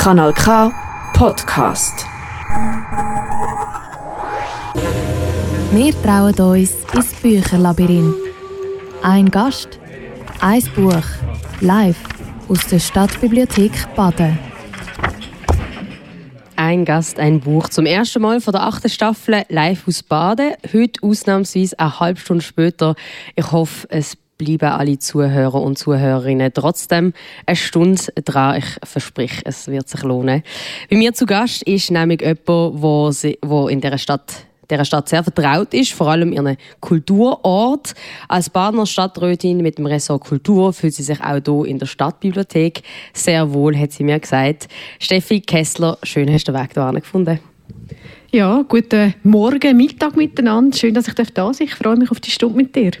Kanal K Podcast. Wir trauen uns ins Bücherlabyrinth. Ein Gast, ein Buch, live aus der Stadtbibliothek Baden. Ein Gast, ein Buch. Zum ersten Mal von der achten Staffel live aus Baden. Heute ausnahmsweise eine halbe Stunde später. Ich hoffe, es bleiben alle Zuhörer und Zuhörerinnen trotzdem eine Stunde dran. Ich verspreche, es wird sich lohnen. Bei mir zu Gast ist nämlich jemand, der in dieser Stadt der Stadt sehr vertraut ist, vor allem ihren Kulturort. Als Badener Stadträtin mit dem Ressort Kultur fühlt sie sich auch hier in der Stadtbibliothek sehr wohl, hat sie mir gesagt. Steffi Kessler, schön hast du den Weg hierher gefunden. Ja, guten Morgen, Mittag miteinander. Schön, dass ich da sein darf. Ich freue mich auf die Stunde mit dir.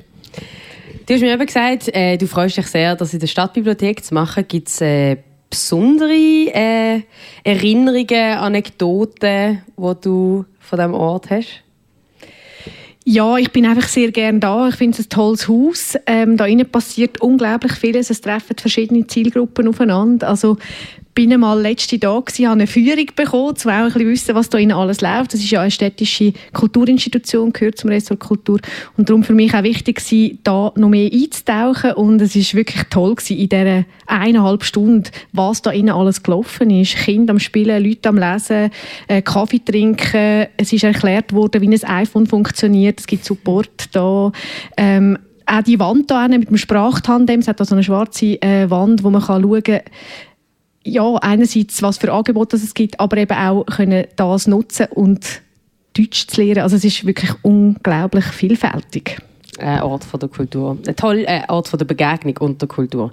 Du hast mir eben gesagt, äh, du freust dich sehr, das in der Stadtbibliothek zu machen. Gibt es äh, besondere äh, Erinnerungen, Anekdoten, die du von diesem Ort hast? Ja, ich bin einfach sehr gerne da. Ich finde es ein tolles Haus. Ähm, da innen passiert unglaublich vieles. Es treffen verschiedene Zielgruppen aufeinander. Also bin einmal letzte Tag gewesen, habe eine Führung bekommen, um auch ein bisschen wissen, was da innen alles läuft. Das ist ja eine städtische Kulturinstitution, gehört zum Ressort Kultur. Und darum für mich auch wichtig gewesen, da noch mehr einzutauchen. Und es ist wirklich toll gewesen, in dieser eineinhalb Stunden, was da innen alles gelaufen ist. Kinder am Spielen, Leute am Lesen, äh, Kaffee trinken. Es ist erklärt worden, wie ein iPhone funktioniert. Es gibt Support da. Ähm, auch die Wand hier mit dem Sprachtandem, es hat da so eine schwarze äh, Wand, wo man kann schauen kann, ja, einerseits, was für Angebote es gibt, aber eben auch können das nutzen und Deutsch zu lernen. Also es ist wirklich unglaublich vielfältig. Ein Ort von der Kultur. Ein toller äh, Ort von der Begegnung und der Kultur.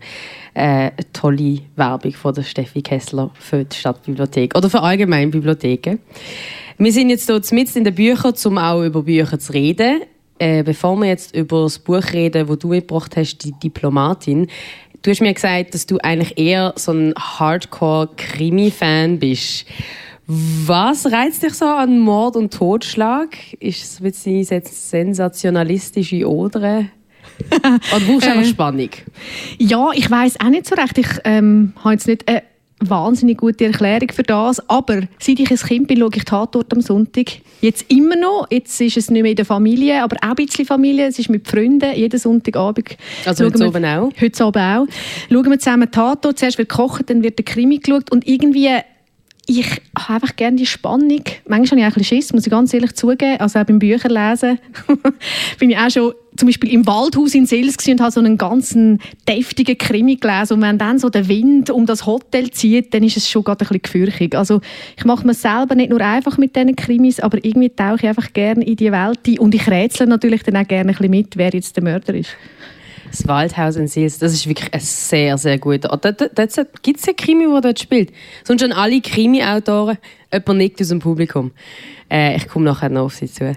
Äh, eine tolle Werbung von der Steffi Kessler für die Stadtbibliothek oder für allgemeine Bibliotheken. Wir sind jetzt hier mit in den Büchern, um auch über Bücher zu reden. Äh, bevor wir jetzt über das Buch reden, das du mitgebracht hast, die Diplomatin, Du hast mir gesagt, dass du eigentlich eher so ein Hardcore-Krimi-Fan bist. Was reizt dich so an Mord und Totschlag? Ist es ein bisschen sensationalistische Oder? Oder brauchst du einfach äh, Spannung? Ja, ich weiß auch nicht so recht. Ich ähm, habe jetzt nicht eine wahnsinnig gute Erklärung für das. Aber seit ich ein Kind bin, schaue ich Tatort am Sonntag. Jetzt immer noch. Jetzt ist es nicht mehr in der Familie, aber auch ein bisschen Familie. Es ist mit Freunden. Jeden Sonntagabend. Also heute Abend auch? Heute Abend auch. Schauen wir zusammen Tatort. Zuerst wird gekocht, dann wird der Krimi geschaut. Und irgendwie ich habe einfach gerne die Spannung. Manchmal habe ich auch ein bisschen Schiss, muss ich ganz ehrlich zugeben. Also auch beim Bücherlesen bin ich auch schon zum Beispiel im Waldhaus in Sils und habe so einen ganzen deftigen Krimi gelesen. Und wenn dann so der Wind um das Hotel zieht, dann ist es schon gerade ein bisschen gefürchtig. Also ich mache mir selber nicht nur einfach mit diesen Krimis, aber irgendwie tauche ich einfach gerne in die Welt ein. Und ich rätsle natürlich dann auch gerne ein bisschen mit, wer jetzt der Mörder ist. Das Waldhaus in Sils, das ist wirklich ein sehr, sehr guter Ort. Dort, gibt es einen Krimi, der dort spielt. Sonst schon alle Krimi-Autoren, jemand nickt aus dem Publikum. Äh, ich komme nachher noch auf sie zu.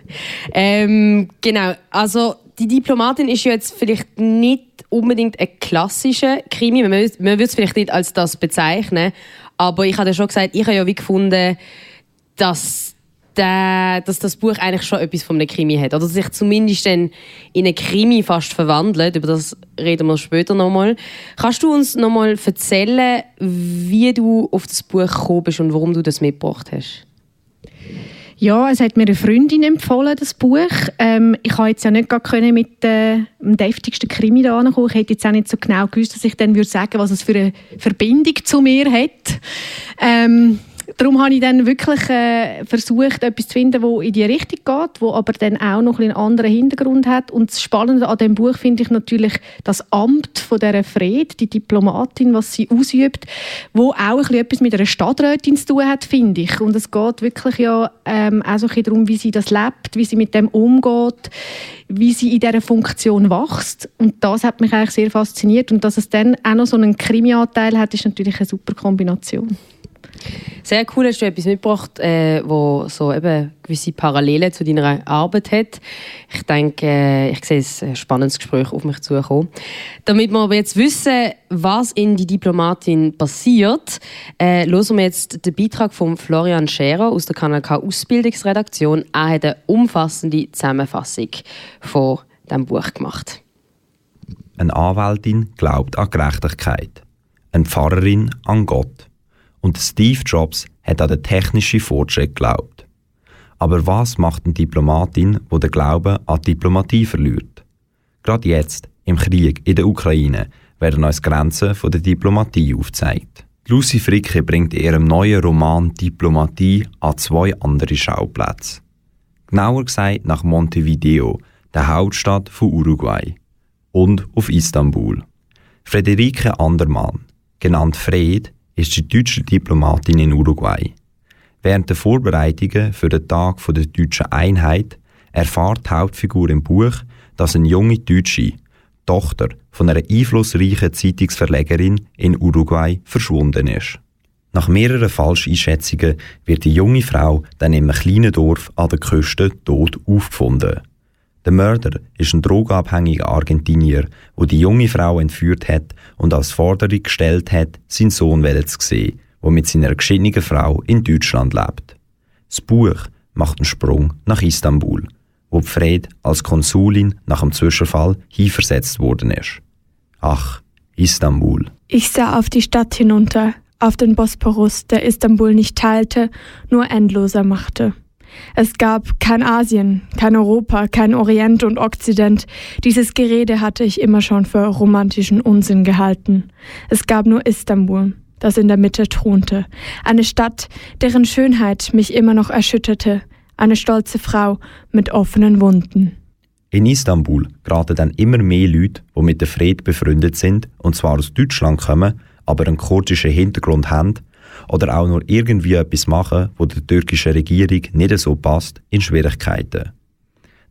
Ähm, genau, also die Diplomatin ist ja jetzt vielleicht nicht unbedingt ein klassischer Krimi. Man, man würde es vielleicht nicht als das bezeichnen. Aber ich habe ja schon gesagt, ich habe ja wie gefunden, dass der, dass das Buch eigentlich schon etwas von einem Krimi hat. Oder sich zumindest dann in einen Krimi fast verwandelt. Über das reden wir später nochmal. Kannst du uns nochmal erzählen, wie du auf das Buch gekommen bist und warum du das mitgebracht hast? Ja, es hat mir eine Freundin empfohlen, das Buch. Ähm, ich konnte jetzt ja nicht gerade mit äh, dem deftigsten Krimi da. Ich hätte jetzt auch nicht so genau gewusst, dass ich dann würde sagen, was es für eine Verbindung zu mir hat. Ähm, darum habe ich dann wirklich äh, versucht, etwas zu finden, das in die Richtung geht, wo aber dann auch noch einen anderen Hintergrund hat. Und das Spannende an dem Buch finde ich natürlich das Amt von der Fred, die Diplomatin, was sie ausübt, wo auch ein etwas mit einer Stadträtin zu tun hat, finde ich. Und es geht wirklich ja ähm, auch so darum, wie sie das lebt, wie sie mit dem umgeht, wie sie in dieser Funktion wächst. Und das hat mich eigentlich sehr fasziniert. Und dass es dann auch noch so einen Krimi-Anteil hat, ist natürlich eine super Kombination. Sehr cool, hast du etwas mitgebracht, äh, wo so eben gewisse Parallelen zu deiner Arbeit hat. Ich denke, äh, ich sehe ein spannendes Gespräch auf mich zukommen. Damit wir aber jetzt wissen, was in die Diplomatin passiert, äh, hören wir jetzt den Beitrag von Florian Scherer aus der Kanal K Ausbildungsredaktion. Er hat eine umfassende Zusammenfassung von diesem Buch gemacht. Eine Anwältin glaubt an Gerechtigkeit, eine Pfarrerin an Gott und Steve Jobs hat an den technischen Fortschritt geglaubt. Aber was macht eine Diplomatin, wo der Glaube an Diplomatie verliert? Gerade jetzt, im Krieg in der Ukraine, werden uns Grenzen der Diplomatie aufgezeigt. Lucy Fricke bringt in ihrem neuen Roman Diplomatie an zwei andere Schauplätze. Genauer gesagt nach Montevideo, der Hauptstadt von Uruguay, und auf Istanbul. Frederike Andermann, genannt Fred, ist die deutsche Diplomatin in Uruguay. Während der Vorbereitungen für den Tag der deutschen Einheit erfahrt die Hauptfigur im Buch, dass eine junge Deutsche, Tochter von einer einflussreichen Zeitungsverlegerin in Uruguay, verschwunden ist. Nach mehreren Falscheinschätzungen wird die junge Frau dann in einem kleinen Dorf an der Küste tot aufgefunden. Der Mörder ist ein drogenabhängiger Argentinier, der die junge Frau entführt hat und als Forderung gestellt hat, seinen Sohn zu sehen, der mit seiner geschiedenen Frau in Deutschland lebt. Das Buch macht einen Sprung nach Istanbul, wo Fred als Konsulin nach dem Zwischenfall hinversetzt worden ist. Ach, Istanbul. Ich sah auf die Stadt hinunter, auf den Bosporus, der Istanbul nicht teilte, nur endloser machte. Es gab kein Asien, kein Europa, kein Orient und Okzident. Dieses Gerede hatte ich immer schon für romantischen Unsinn gehalten. Es gab nur Istanbul, das in der Mitte thronte. Eine Stadt, deren Schönheit mich immer noch erschütterte. Eine stolze Frau mit offenen Wunden. In Istanbul geraten dann immer mehr Leute, die mit der Fred befreundet sind, und zwar aus Deutschland kommen, aber einen kurdischen Hintergrund haben oder auch nur irgendwie etwas machen, wo der türkischen Regierung nicht so passt, in Schwierigkeiten.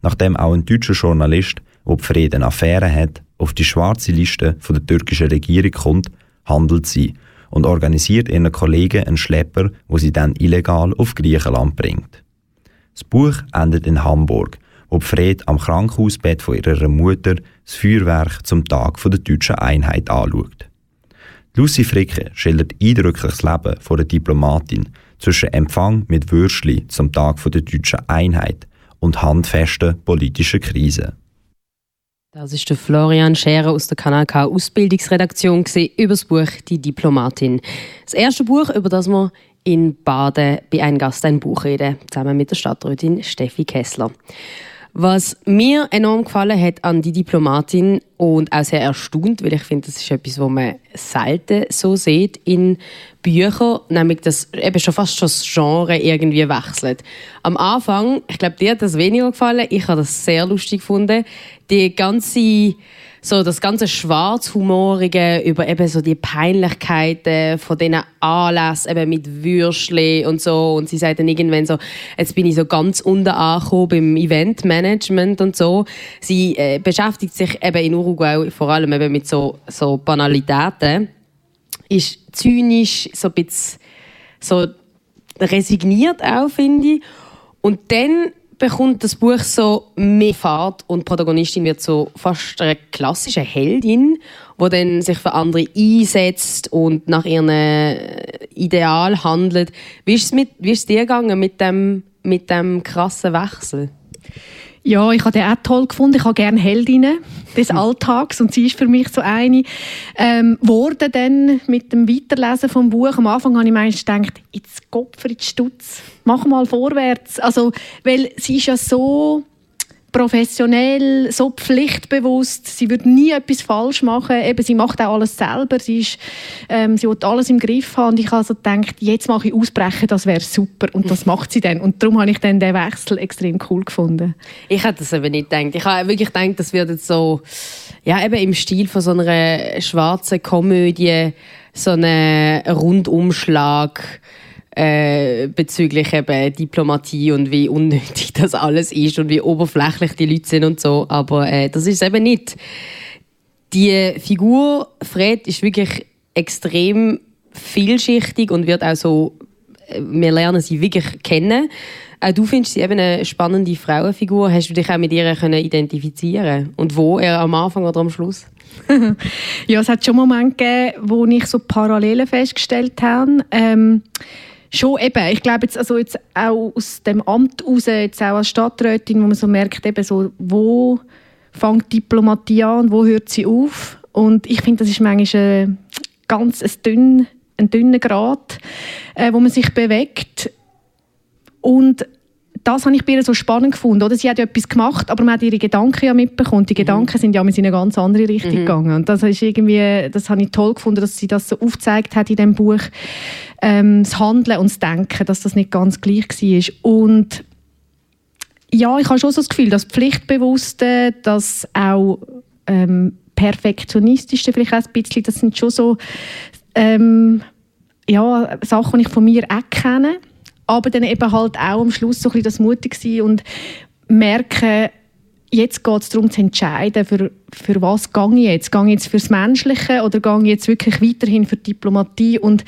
Nachdem auch ein deutscher Journalist, der die Frieden Affäre hat, auf die schwarze Liste von der türkischen Regierung kommt, handelt sie und organisiert ihren Kollegen einen Schlepper, wo sie dann illegal auf Griechenland bringt. Das Buch endet in Hamburg, wo Fred am Krankenhausbett von ihrer Mutter das Feuerwerk zum Tag der deutschen Einheit anschaut. Lucy Fricke schildert eindrücklich das Leben der Diplomatin zwischen Empfang mit Würschli zum Tag der deutschen Einheit und handfesten politischen Krisen. Das ist der Florian Scherer aus der Kanal K Ausbildungsredaktion über das Buch Die Diplomatin. Das erste Buch, über das wir in Baden bei einem Gast ein Buch reden, zusammen mit der Stadträtin Steffi Kessler. Was mir enorm gefallen hat an die Diplomatin und auch sehr erstaunt, weil ich finde, das ist etwas, was man selten so sieht in Büchern, nämlich dass eben schon fast schon das Genre irgendwie wechselt. Am Anfang, ich glaube, dir hat das weniger gefallen, ich habe das sehr lustig gefunden, die ganze so das ganze Schwarzhumorige über eben so die Peinlichkeiten von diesen Anlässen eben mit Würschli und so und sie sagt dann irgendwann so, jetzt bin ich so ganz unten angekommen beim Eventmanagement und so. Sie äh, beschäftigt sich eben in Uruguay vor allem eben mit so, so Banalitäten, ist zynisch, so ein bisschen so resigniert auch, finde ich. Und dann bekommt das Buch so mehr Fahrt und die Protagonistin wird so fast eine klassische Heldin, die dann sich für andere einsetzt und nach ihrem Ideal handelt. Wie ist es, mit, wie ist es dir gegangen mit dem, mit dem krassen Wechsel? Ja, ich habe den auch toll gefunden. Ich habe gerne Heldinnen des Alltags und sie ist für mich so eine. Ähm, wurde dann mit dem Weiterlesen vom Buch am Anfang habe ich manchmal gedacht, jetzt Kopf in Stutz, mach mal vorwärts. Also, weil sie ist ja so professionell, so pflichtbewusst. Sie wird nie etwas falsch machen. Eben, sie macht auch alles selber. Sie, ist, ähm, sie will alles im Griff haben. Und ich also gedacht, jetzt mache ich ausbrechen, das wäre super. Und das macht sie dann. Und darum habe ich dann den Wechsel extrem cool gefunden. Ich hätte das eben nicht gedacht. Ich habe wirklich gedacht, das wird jetzt so, ja, eben im Stil von so einer schwarzen Komödie, so einen Rundumschlag äh, bezüglich eben Diplomatie und wie unnötig das alles ist und wie oberflächlich die Leute sind und so. Aber äh, das ist eben nicht. Die Figur Fred ist wirklich extrem vielschichtig und wird auch so, äh, wir lernen sie wirklich kennen. Auch du findest sie eben eine spannende Frauenfigur. Hast du dich auch mit ihr können identifizieren Und wo? Eher am Anfang oder am Schluss? ja, es hat schon Momente gegeben, wo ich so Parallelen festgestellt habe. Ähm, schon eben, ich glaube jetzt, also jetzt auch aus dem Amt raus, jetzt auch als Stadträtin, wo man so merkt, eben so, wo fängt Diplomatie an wo hört sie auf? Und ich finde, das ist manchmal ein ganz ein dünn, ein dünner Grad. äh, wo man sich bewegt. Und das habe ich bei ihr so spannend gefunden. Oder? Sie hat etwas gemacht, aber man hat ihre Gedanken ja mitbekommen. Die mhm. Gedanken sind ja in eine ganz andere Richtung mhm. gegangen. Und das, ist irgendwie, das habe ich toll gefunden, dass sie das so aufgezeigt hat in dem Buch. Ähm, das Handeln und das Denken, dass das nicht ganz gleich war. Und ja, ich habe schon so das Gefühl, dass Pflichtbewusste, dass auch ähm, Perfektionistische vielleicht auch ein bisschen, das sind schon so ähm, ja, Sachen, die ich von mir auch kenne aber dann eben halt auch am Schluss so ein bisschen das mutig sein und merken, jetzt geht es darum zu entscheiden, für, für was gehe ich jetzt. Gehe ich jetzt fürs Menschliche oder gehe ich jetzt wirklich weiterhin für Diplomatie? Und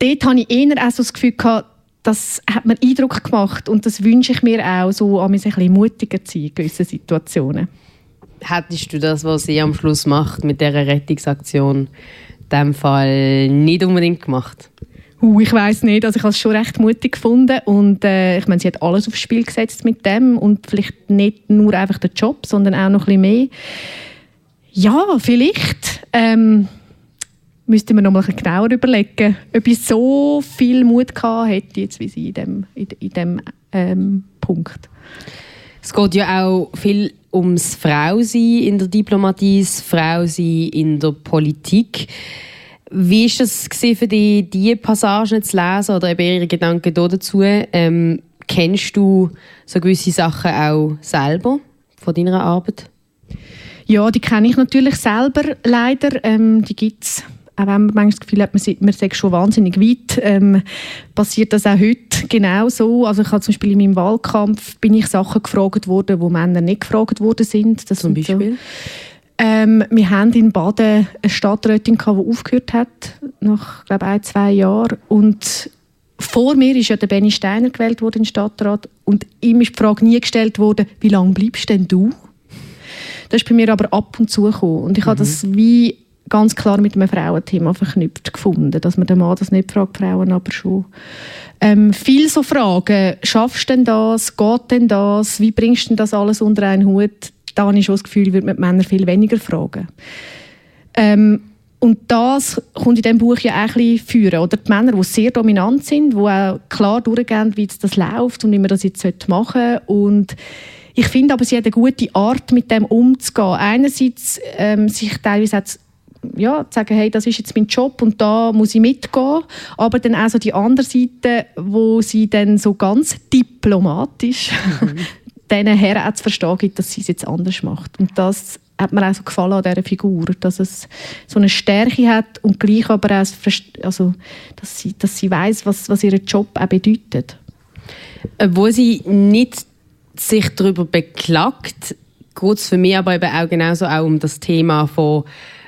dort habe ich eher auch so das Gefühl gehabt, das hat mir Eindruck gemacht und das wünsche ich mir auch, so an ein bisschen mutiger zu sein in gewissen Situationen. Hättest du das, was sie am Schluss macht mit dieser Rettungsaktion, in diesem Fall nicht unbedingt gemacht? Uh, ich weiß nicht, also ich habe es schon recht mutig gefunden und äh, ich meine, sie hat alles aufs Spiel gesetzt mit dem und vielleicht nicht nur einfach den Job, sondern auch noch ein bisschen mehr. Ja, vielleicht ähm, müsste man noch mal ein bisschen genauer überlegen, ob ich so viel Mut gehabt hätte, jetzt wie sie in dem, in, in dem ähm, Punkt. Es geht ja auch viel ums Frausein in der Diplomatie, das Frausein in der Politik. Wie war es für dich, diese Passagen zu lesen oder eben ihre Gedanken dazu? Ähm, kennst du so gewisse Sachen auch selber von deiner Arbeit? Ja, die kenne ich natürlich selber leider. Ähm, die gibt es auch wenn man manchmal das Gefühl hat, man, man sei schon wahnsinnig weit, ähm, passiert das auch heute genau so. Also ich habe zum Beispiel in meinem Wahlkampf bin ich Sachen gefragt worden, wo Männer nicht gefragt worden sind. Das zum Beispiel? So, ähm, wir haben in Baden eine Stadträtin, die aufgehört hat, nach glaube ein, zwei Jahren. Und vor mir ist ja der Benny Steiner gewählt worden in den Stadtrat und ihm ist die Frage nie gestellt worden, wie lange bleibst denn du? Das ist bei mir aber ab und zu gekommen. Und ich mhm. habe das wie ganz klar mit einem Frauenthema verknüpft gefunden, dass man den Mann das nicht fragt, Frauen aber schon. Ähm, viel so Fragen, schaffst du denn das, geht denn das, wie bringst du denn das alles unter einen Hut? Da habe ich schon das Gefühl, würde man die Männer viel weniger fragen. Ähm, und das kommt in diesem Buch ja auch ein bisschen führen. Oder die Männer, die sehr dominant sind, die auch klar durchgehen, wie das läuft und wie man das jetzt machen sollte. Und ich finde aber, sie hat eine gute Art, mit dem umzugehen. Einerseits ähm, sich teilweise ja, zu sagen, hey, das ist jetzt mein Job und da muss ich mitgehen. Aber dann auch so die andere Seite, wo sie dann so ganz diplomatisch mhm. diesen Herren auch zu verstehen gibt, dass sie es jetzt anders macht. Und das hat mir auch so gefallen an dieser Figur, dass es so eine Stärke hat und gleich aber auch, also, dass sie, dass sie weiss, was, was ihr Job auch bedeutet. Wo sie nicht sich darüber beklagt, geht es für mich aber eben auch genauso auch um das Thema von,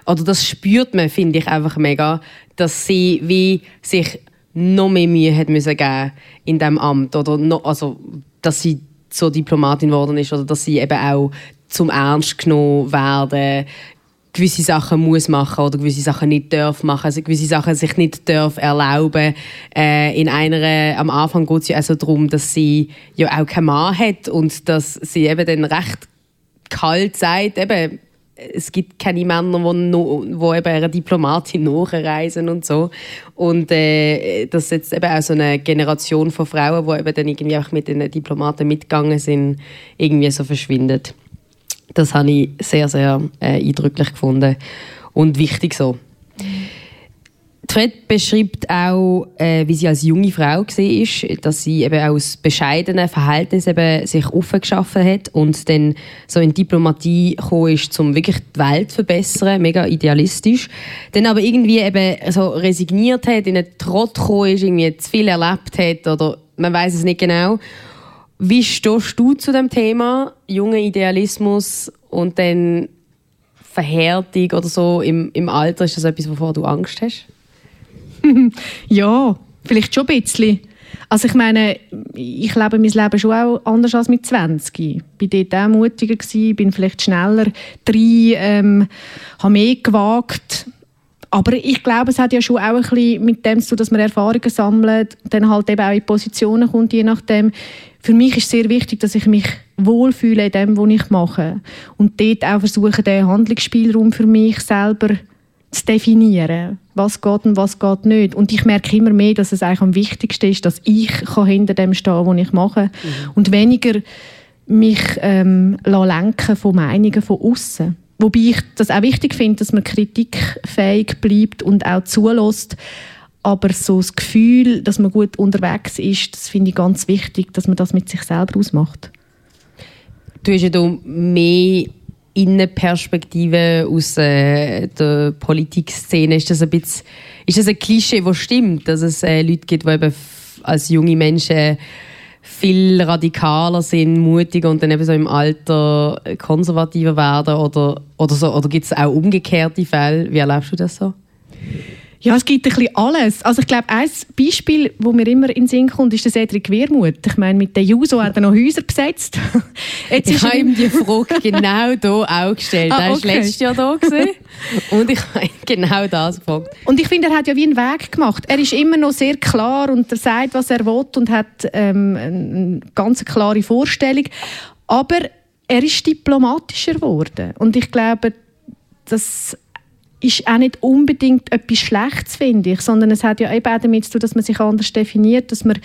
oder das spürt man, finde ich einfach mega, dass sie wie sich noch mehr Mühe hat müssen geben in diesem Amt oder noch, also dass sie zur Diplomatin geworden ist oder dass sie eben auch zum Ernst genommen werden, gewisse Sachen muss machen oder gewisse Sachen nicht darf machen, also gewisse Sachen sich nicht darf erlauben. Äh, in einer, am Anfang geht es ja also darum, dass sie ja auch keinen Mann hat und dass sie eben dann recht kalt sagt, eben, es gibt keine Männer, die, no, wo eben einer Diplomatin nachreisen und so. Und äh, dass jetzt eben auch so eine Generation von Frauen, die eben dann irgendwie auch mit den Diplomaten mitgegangen sind, irgendwie so verschwindet. Das habe ich sehr, sehr äh, eindrücklich gefunden und wichtig so. Fred beschreibt auch, äh, wie sie als junge Frau war, dass sie eben aus bescheidenen Verhältnissen eben sich offen geschaffen hat und dann so in Diplomatie gekommen ist, um wirklich die Welt zu verbessern, mega idealistisch. Dann aber irgendwie eben so resigniert hat, in einen Trott gekommen ist, irgendwie zu viel erlebt hat oder man weiß es nicht genau. Wie stehst du zu dem Thema, junger Idealismus und dann Verhärtung oder so im, im Alter? Ist das etwas, wovor du Angst hast? ja, vielleicht schon ein bisschen. Also ich meine, ich lebe mein Leben schon auch anders als mit 20. Ich war dort auch mutiger, gewesen, bin vielleicht schneller drin, ähm, habe mehr gewagt. Aber ich glaube, es hat ja schon auch ein bisschen mit dem zu tun, dass man Erfahrungen sammelt, dann halt eben auch in Positionen kommt, je nachdem. Für mich ist sehr wichtig, dass ich mich wohlfühle in dem, was ich mache. Und dort auch versuche, den Handlungsspielraum für mich selber zu definieren, was geht und was geht nicht. Und ich merke immer mehr, dass es eigentlich am wichtigsten ist, dass ich kann hinter dem stehen was ich mache. Mhm. Und weniger mich ähm, lenken von Meinungen von außen. Wobei ich das auch wichtig finde, dass man kritikfähig bleibt und auch zulässt. Aber so das Gefühl, dass man gut unterwegs ist, das finde ich ganz wichtig, dass man das mit sich selber ausmacht. Du hast ja da mehr Innenperspektive aus äh, der Politikszene. Ist das ein bisschen, ist das ein Klischee, das stimmt, dass es äh, Leute gibt, die eben als junge Menschen viel radikaler sind, mutiger und dann eben so im Alter konservativer werden oder, oder, so, oder gibt es auch umgekehrte Fälle? Wie erlebst du das so? Ja, es gibt ein bisschen alles. Also ich glaube, ein Beispiel, das mir immer in den Sinn kommt, ist der Cedric Wermuth. Ich meine, mit der Juso hat er noch Häuser besetzt. Jetzt ich habe ihm die Frage genau hier auch gestellt. Ah, okay. Er war letztes Jahr da und ich habe genau das gefragt. Und ich finde, er hat ja wie einen Weg gemacht. Er ist immer noch sehr klar und er sagt, was er will und hat ähm, eine ganz klare Vorstellung. Aber er ist diplomatischer geworden. Und ich glaube, dass ist auch nicht unbedingt etwas Schlechtes, finde ich, sondern es hat ja eben auch damit zu tun, dass man sich anders definiert, dass man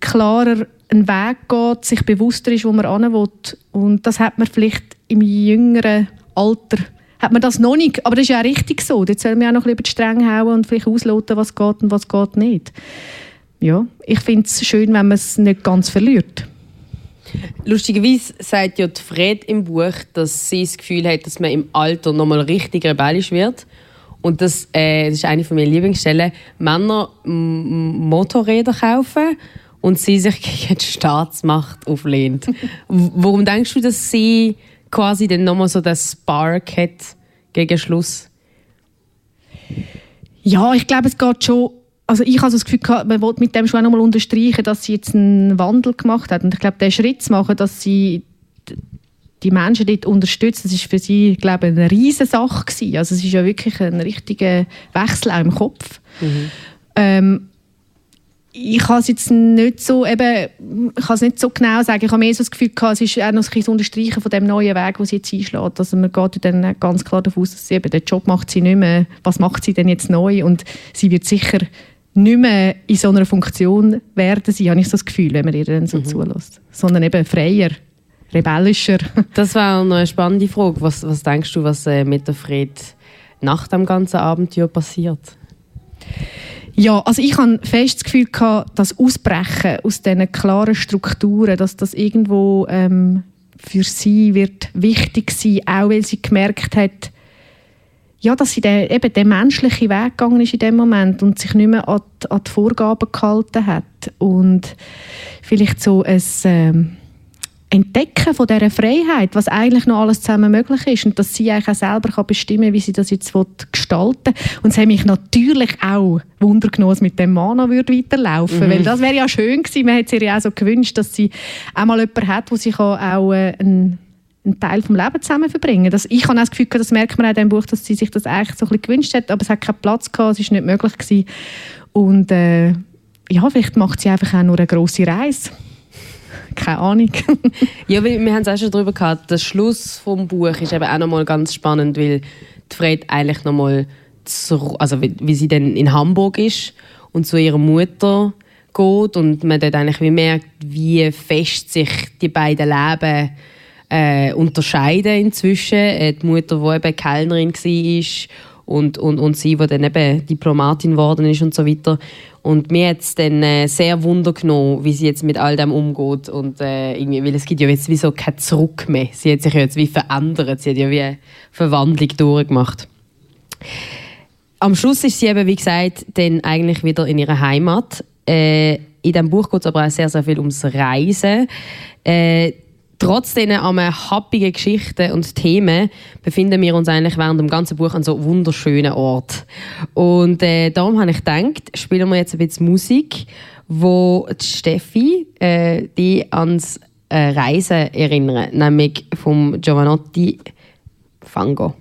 klarer einen Weg geht, sich bewusster ist, wo man hin will. Und das hat man vielleicht im jüngeren Alter hat man das noch nicht, aber das ist ja auch richtig so. Jetzt soll man auch noch ein bisschen über die Stränge hauen und vielleicht ausloten, was geht und was geht nicht. Ja, ich finde es schön, wenn man es nicht ganz verliert. Lustigerweise sagt ja Fred im Buch, dass sie das Gefühl hat, dass man im Alter nochmal richtig rebellisch wird. Und das, äh, das ist eine von meinen Lieblingsstellen. Männer Motorräder kaufen und sie sich gegen die Staatsmacht auflehnt. Warum denkst du, dass sie quasi dann nochmal so den Spark hat gegen Schluss? Ja, ich glaube, es geht schon also ich habe das Gefühl, man wollte mit dem schon einmal unterstreichen, dass sie jetzt einen Wandel gemacht hat. Und ich glaube, den Schritt zu machen, dass sie die Menschen dort unterstützt, das ist für sie, glaube ich, eine riesige Sache gewesen. Also es ist ja wirklich ein richtiger Wechsel auch im Kopf. Mhm. Ähm, ich kann es jetzt nicht so eben, ich kann es nicht so genau sagen. Ich habe mehr so das Gefühl gehabt, es ist auch noch ein Unterstreichen von dem neuen Weg, den sie jetzt einschlägt. Also man geht dann ganz klar davon aus, dass sie eben den Job macht sie nicht mehr. Was macht sie denn jetzt neu? Und sie wird sicher nicht mehr in so einer Funktion werden sie, habe ich so das Gefühl, wenn man ihr dann so mhm. zulässt. Sondern eben freier, rebellischer. Das war noch eine spannende Frage. Was, was denkst du, was äh, mit der Fred nach dem ganzen Abenteuer passiert? Ja, also ich habe fest das Gefühl gehabt, das Ausbrechen aus diesen klaren Strukturen, dass das irgendwo ähm, für sie wird wichtig sein, auch weil sie gemerkt hat, ja, dass sie den, eben den menschlichen Weg gegangen ist in dem Moment und sich nicht mehr an die, an die Vorgaben gehalten hat und vielleicht so ein ähm, Entdecken von dieser Freiheit, was eigentlich noch alles zusammen möglich ist und dass sie eigentlich auch selber kann bestimmen wie sie das jetzt gestalten will. Und es hat mich natürlich auch Wunder genommen, mit dem Mana würde weiterlaufen mhm. weil das wäre ja schön gewesen. Man hätte sich ja auch so gewünscht, dass sie auch mal jemanden hat, wo sie auch äh, einen einen Teil vom Leben zusammen verbringen. Das, ich habe auch das Gefühl, das merkt man auch in diesem Buch, dass sie sich das eigentlich so ein bisschen gewünscht hat, aber es hat keinen Platz gehabt, es ist nicht möglich gewesen. Und äh, ja, vielleicht macht sie einfach auch nur eine grosse Reise. Keine Ahnung. ja, wir, wir haben es auch schon darüber gehabt. Der Schluss vom Buch ist eben auch nochmal ganz spannend, weil die Fred eigentlich nochmal also wie, wie, sie dann in Hamburg ist und zu ihrer Mutter geht und man dort eigentlich wie merkt, wie fest sich die beiden Leben äh, unterscheiden inzwischen. Äh, die Mutter, die eben Kellnerin war und, und, und sie, die dann eben Diplomatin geworden ist und so weiter. Und mir hat es dann äh, sehr Wunder genommen, wie sie jetzt mit all dem umgeht. Und, äh, irgendwie, weil es gibt ja jetzt wie so kein Zurück mehr. Sie hat sich ja jetzt wie verändert. Sie hat ja wie eine Verwandlung durchgemacht. Am Schluss ist sie eben, wie gesagt, dann eigentlich wieder in ihrer Heimat. Äh, in diesem Buch geht es aber auch sehr, sehr viel ums Reisen. Äh, Trotz dieser happigen Geschichten und Themen befinden wir uns eigentlich während dem ganzen Buch an so wunderschönen Ort. Und äh, darum habe ich gedacht, spielen wir jetzt ein bisschen Musik, wo die Steffi äh, die ans äh, Reisen erinnert, nämlich vom Giovanotti Fango.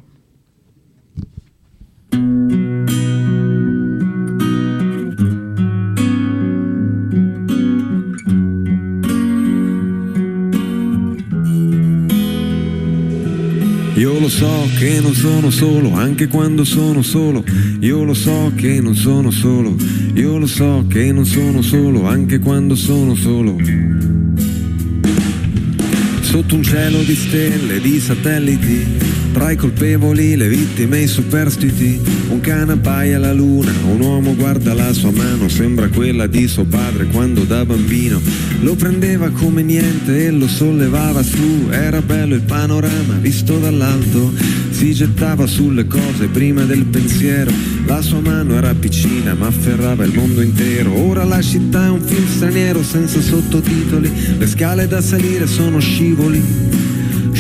So che non sono solo, anche quando sono solo. Io lo so che non sono solo. Io lo so che non sono solo, anche quando sono solo. Sotto un cielo di stelle, di satelliti tra i colpevoli, le vittime i superstiti, un cane appaia la luna, un uomo guarda la sua mano, sembra quella di suo padre quando da bambino lo prendeva come niente e lo sollevava su, era bello il panorama visto dall'alto, si gettava sulle cose prima del pensiero, la sua mano era piccina ma afferrava il mondo intero, ora la città è un film straniero senza sottotitoli, le scale da salire sono scivoli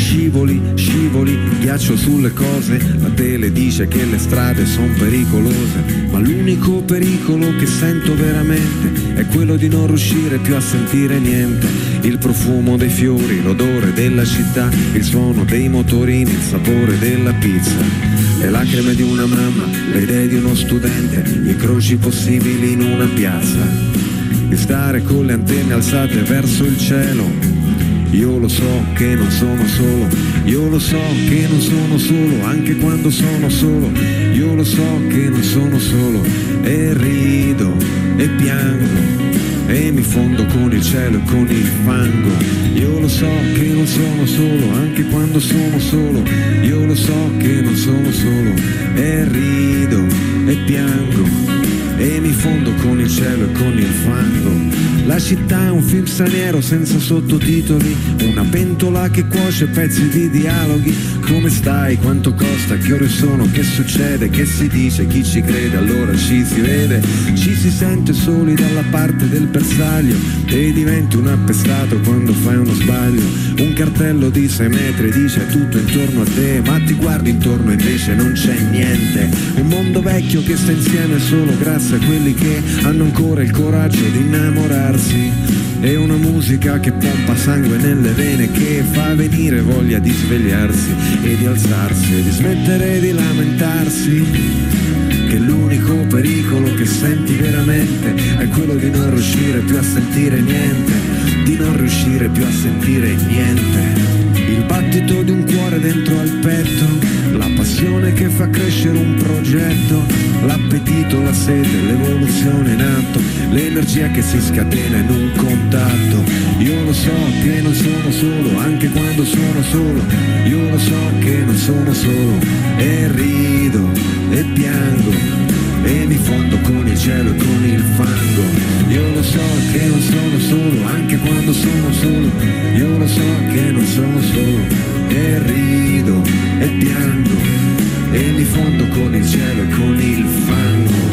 scivoli, scivoli, ghiaccio sulle cose, la tele dice che le strade sono pericolose, ma l'unico pericolo che sento veramente è quello di non riuscire più a sentire niente, il profumo dei fiori, l'odore della città, il suono dei motorini, il sapore della pizza, le lacrime di una mamma, le idee di uno studente, gli incroci possibili in una piazza, di stare con le antenne alzate verso il cielo io lo so che non sono solo, io lo so che non sono solo, anche quando sono solo, io lo so che non sono solo, e rido e piango. E mi fondo con il cielo e con il fango. Io lo so che non sono solo, anche quando sono solo. Io lo so che non sono solo. E rido e piango e mi fondo con il cielo e con il fango. La città è un film straniero senza sottotitoli, una pentola che cuoce pezzi di dialoghi. Come stai? Quanto costa? Che ore sono? Che succede? Che si dice? Chi ci crede? Allora ci si vede, ci si sente soli dalla parte del bersaglio e diventi un appestato quando fai uno sbaglio. Un cartello di 6 metri dice tutto intorno a te, ma ti guardi intorno e invece non c'è niente. Un mondo vecchio che sta insieme solo grazie a quelli che hanno ancora il coraggio di innamorarsi. È una musica che pompa sangue nelle vene, che fa venire voglia di svegliarsi e di alzarsi e di smettere di lamentarsi. Che l'unico pericolo che senti veramente è quello di non riuscire più a sentire niente, di non riuscire più a sentire niente. Battito di un cuore dentro al petto, la passione che fa crescere un progetto, l'appetito, la sete, l'evoluzione in atto, l'energia che si scatena in un contatto. Io lo so che non sono solo, anche quando sono solo, io lo so che non sono solo, e rido e piango e mi fondo con il cielo e con il fango. Io lo so che non sono solo, anche quando sono solo. Io lo so che non sono solo e rido e piango e mi fondo con il cielo e con il fango.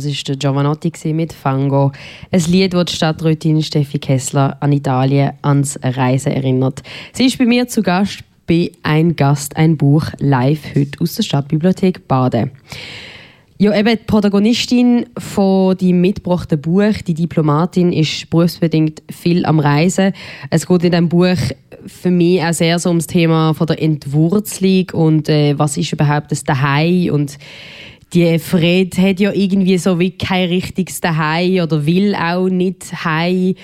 Das ist der Giovanotti mit Fango. Ein Lied, das die Stadträtin Steffi Kessler an Italien ans Reisen erinnert. Sie ist bei mir zu Gast bei Ein Gast, ein Buch live heute aus der Stadtbibliothek Baden. Ja, eben die Protagonistin von dem mitgebrachten Buch, die Diplomatin, ist berufsbedingt viel am Reisen. Es geht in diesem Buch für mich auch sehr so ums Thema von der Entwurzelung und äh, was ist überhaupt das Daheim und die Fred hat ja irgendwie so wie kein richtiges Daheim oder will auch nicht heim.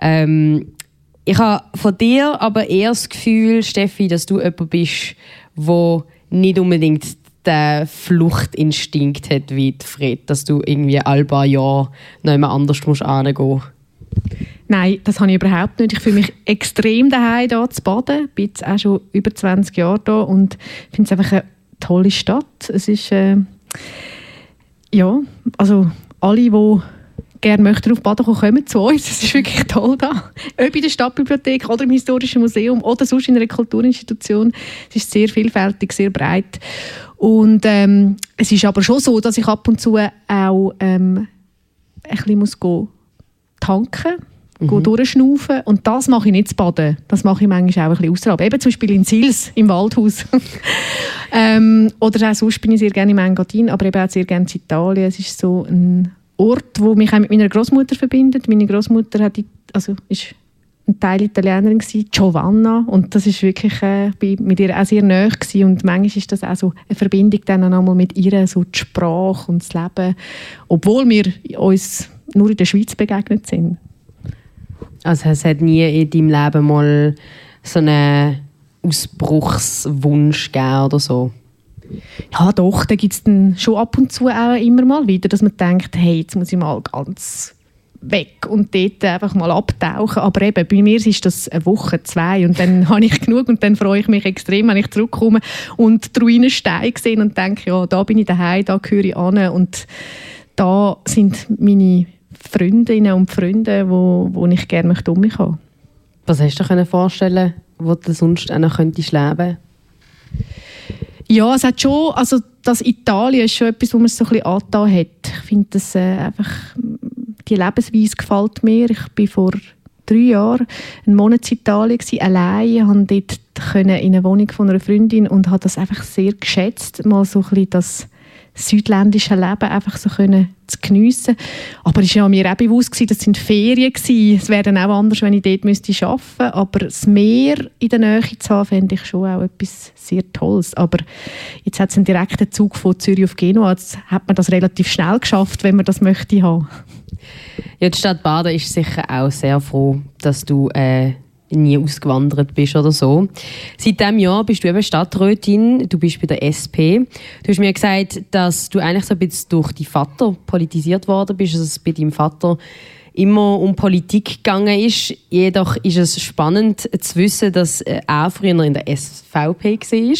Ähm, ich habe von dir aber eher das Gefühl, Steffi, dass du jemand bist, wo nicht unbedingt den Fluchtinstinkt hat wie Fred, dass du irgendwie alle paar Jahre noch immer anders musst hingehen Nein, das habe ich überhaupt nicht. Ich fühle mich extrem daheim hier zu baden. Ich bin jetzt auch schon über 20 Jahre da und finde es einfach eine tolle Stadt. Es ist, äh, ja, also alle, die gerne möchten auf Baden kommen, kommen zu uns. Es ist wirklich toll da. Ob in der Stadtbibliothek oder im Historischen Museum oder sonst in einer Kulturinstitution. Es ist sehr vielfältig, sehr breit. Und ähm, es ist aber schon so, dass ich ab und zu auch ähm, ein bisschen muss gehen, tanken mhm. durchschnaufen. Und das mache ich nicht zu baden. Das mache ich manchmal auch ein bisschen außerhalb. Eben zum Beispiel in Sils, im Waldhaus. ähm, oder auch sonst bin ich sehr gerne im Engadin, aber eben auch sehr gerne in Italien. Es ist so ein Ort, wo mich auch mit meiner Großmutter verbindet. Meine Großmutter hat, also ist ein Teil Italienerin gewesen, Giovanna und das ist wirklich äh, bin mit ihr auch sehr gewesen. und manchmal ist das auch so eine Verbindung dann einmal mit ihr so die Sprache und das Leben, obwohl wir uns nur in der Schweiz begegnet sind. Also es hat nie in deinem Leben mal so einen Ausbruchswunsch gegeben oder so? Ja, doch, da gibt es dann schon ab und zu auch immer mal wieder, dass man denkt, hey, jetzt muss ich mal ganz weg und dort einfach mal abtauchen. Aber eben, bei mir ist das eine Woche, zwei und dann habe ich genug und dann freue ich mich extrem, wenn ich zurückkomme und die Ruinen Steine sehe und denke, ja, da bin ich daheim, da gehöre ich an und da sind meine Freundinnen und Freunde, wo, wo ich gerne um mich haben. Was hast du dir vorstellen, wo du sonst auch noch könntest leben ja, es hat schon, also das Italien ist schon etwas, wo man so ein bisschen angetan hat. Ich finde das äh, einfach, die Lebensweise gefällt mir. Ich bin vor drei Jahren einen Monat in Italien gewesen, allein, habe dort in eine Wohnung von einer Freundin und habe das einfach sehr geschätzt, mal so ein bisschen das südländische Leben einfach so können zu geniessen. Aber es war mir auch bewusst, gewesen, das sind Ferien. Gewesen. Es wäre dann auch anders, wenn ich dort müsste arbeiten müsste. Aber das Meer in der Nähe zu haben, fände ich schon auch etwas sehr Tolles. Aber jetzt hat es einen direkten Zug von Zürich auf Genua. Jetzt hat man das relativ schnell geschafft, wenn man das möchte haben. Ja, die Stadt Baden ist sicher auch sehr froh, dass du äh, nie ausgewandert bist oder so. Seit diesem Jahr bist du eben Stadträtin, du bist bei der SP. Du hast mir gesagt, dass du eigentlich so ein bisschen durch deinen Vater politisiert worden bist, dass es bei deinem Vater immer um Politik gegangen ist. Jedoch ist es spannend zu wissen, dass er früher in der SVP war.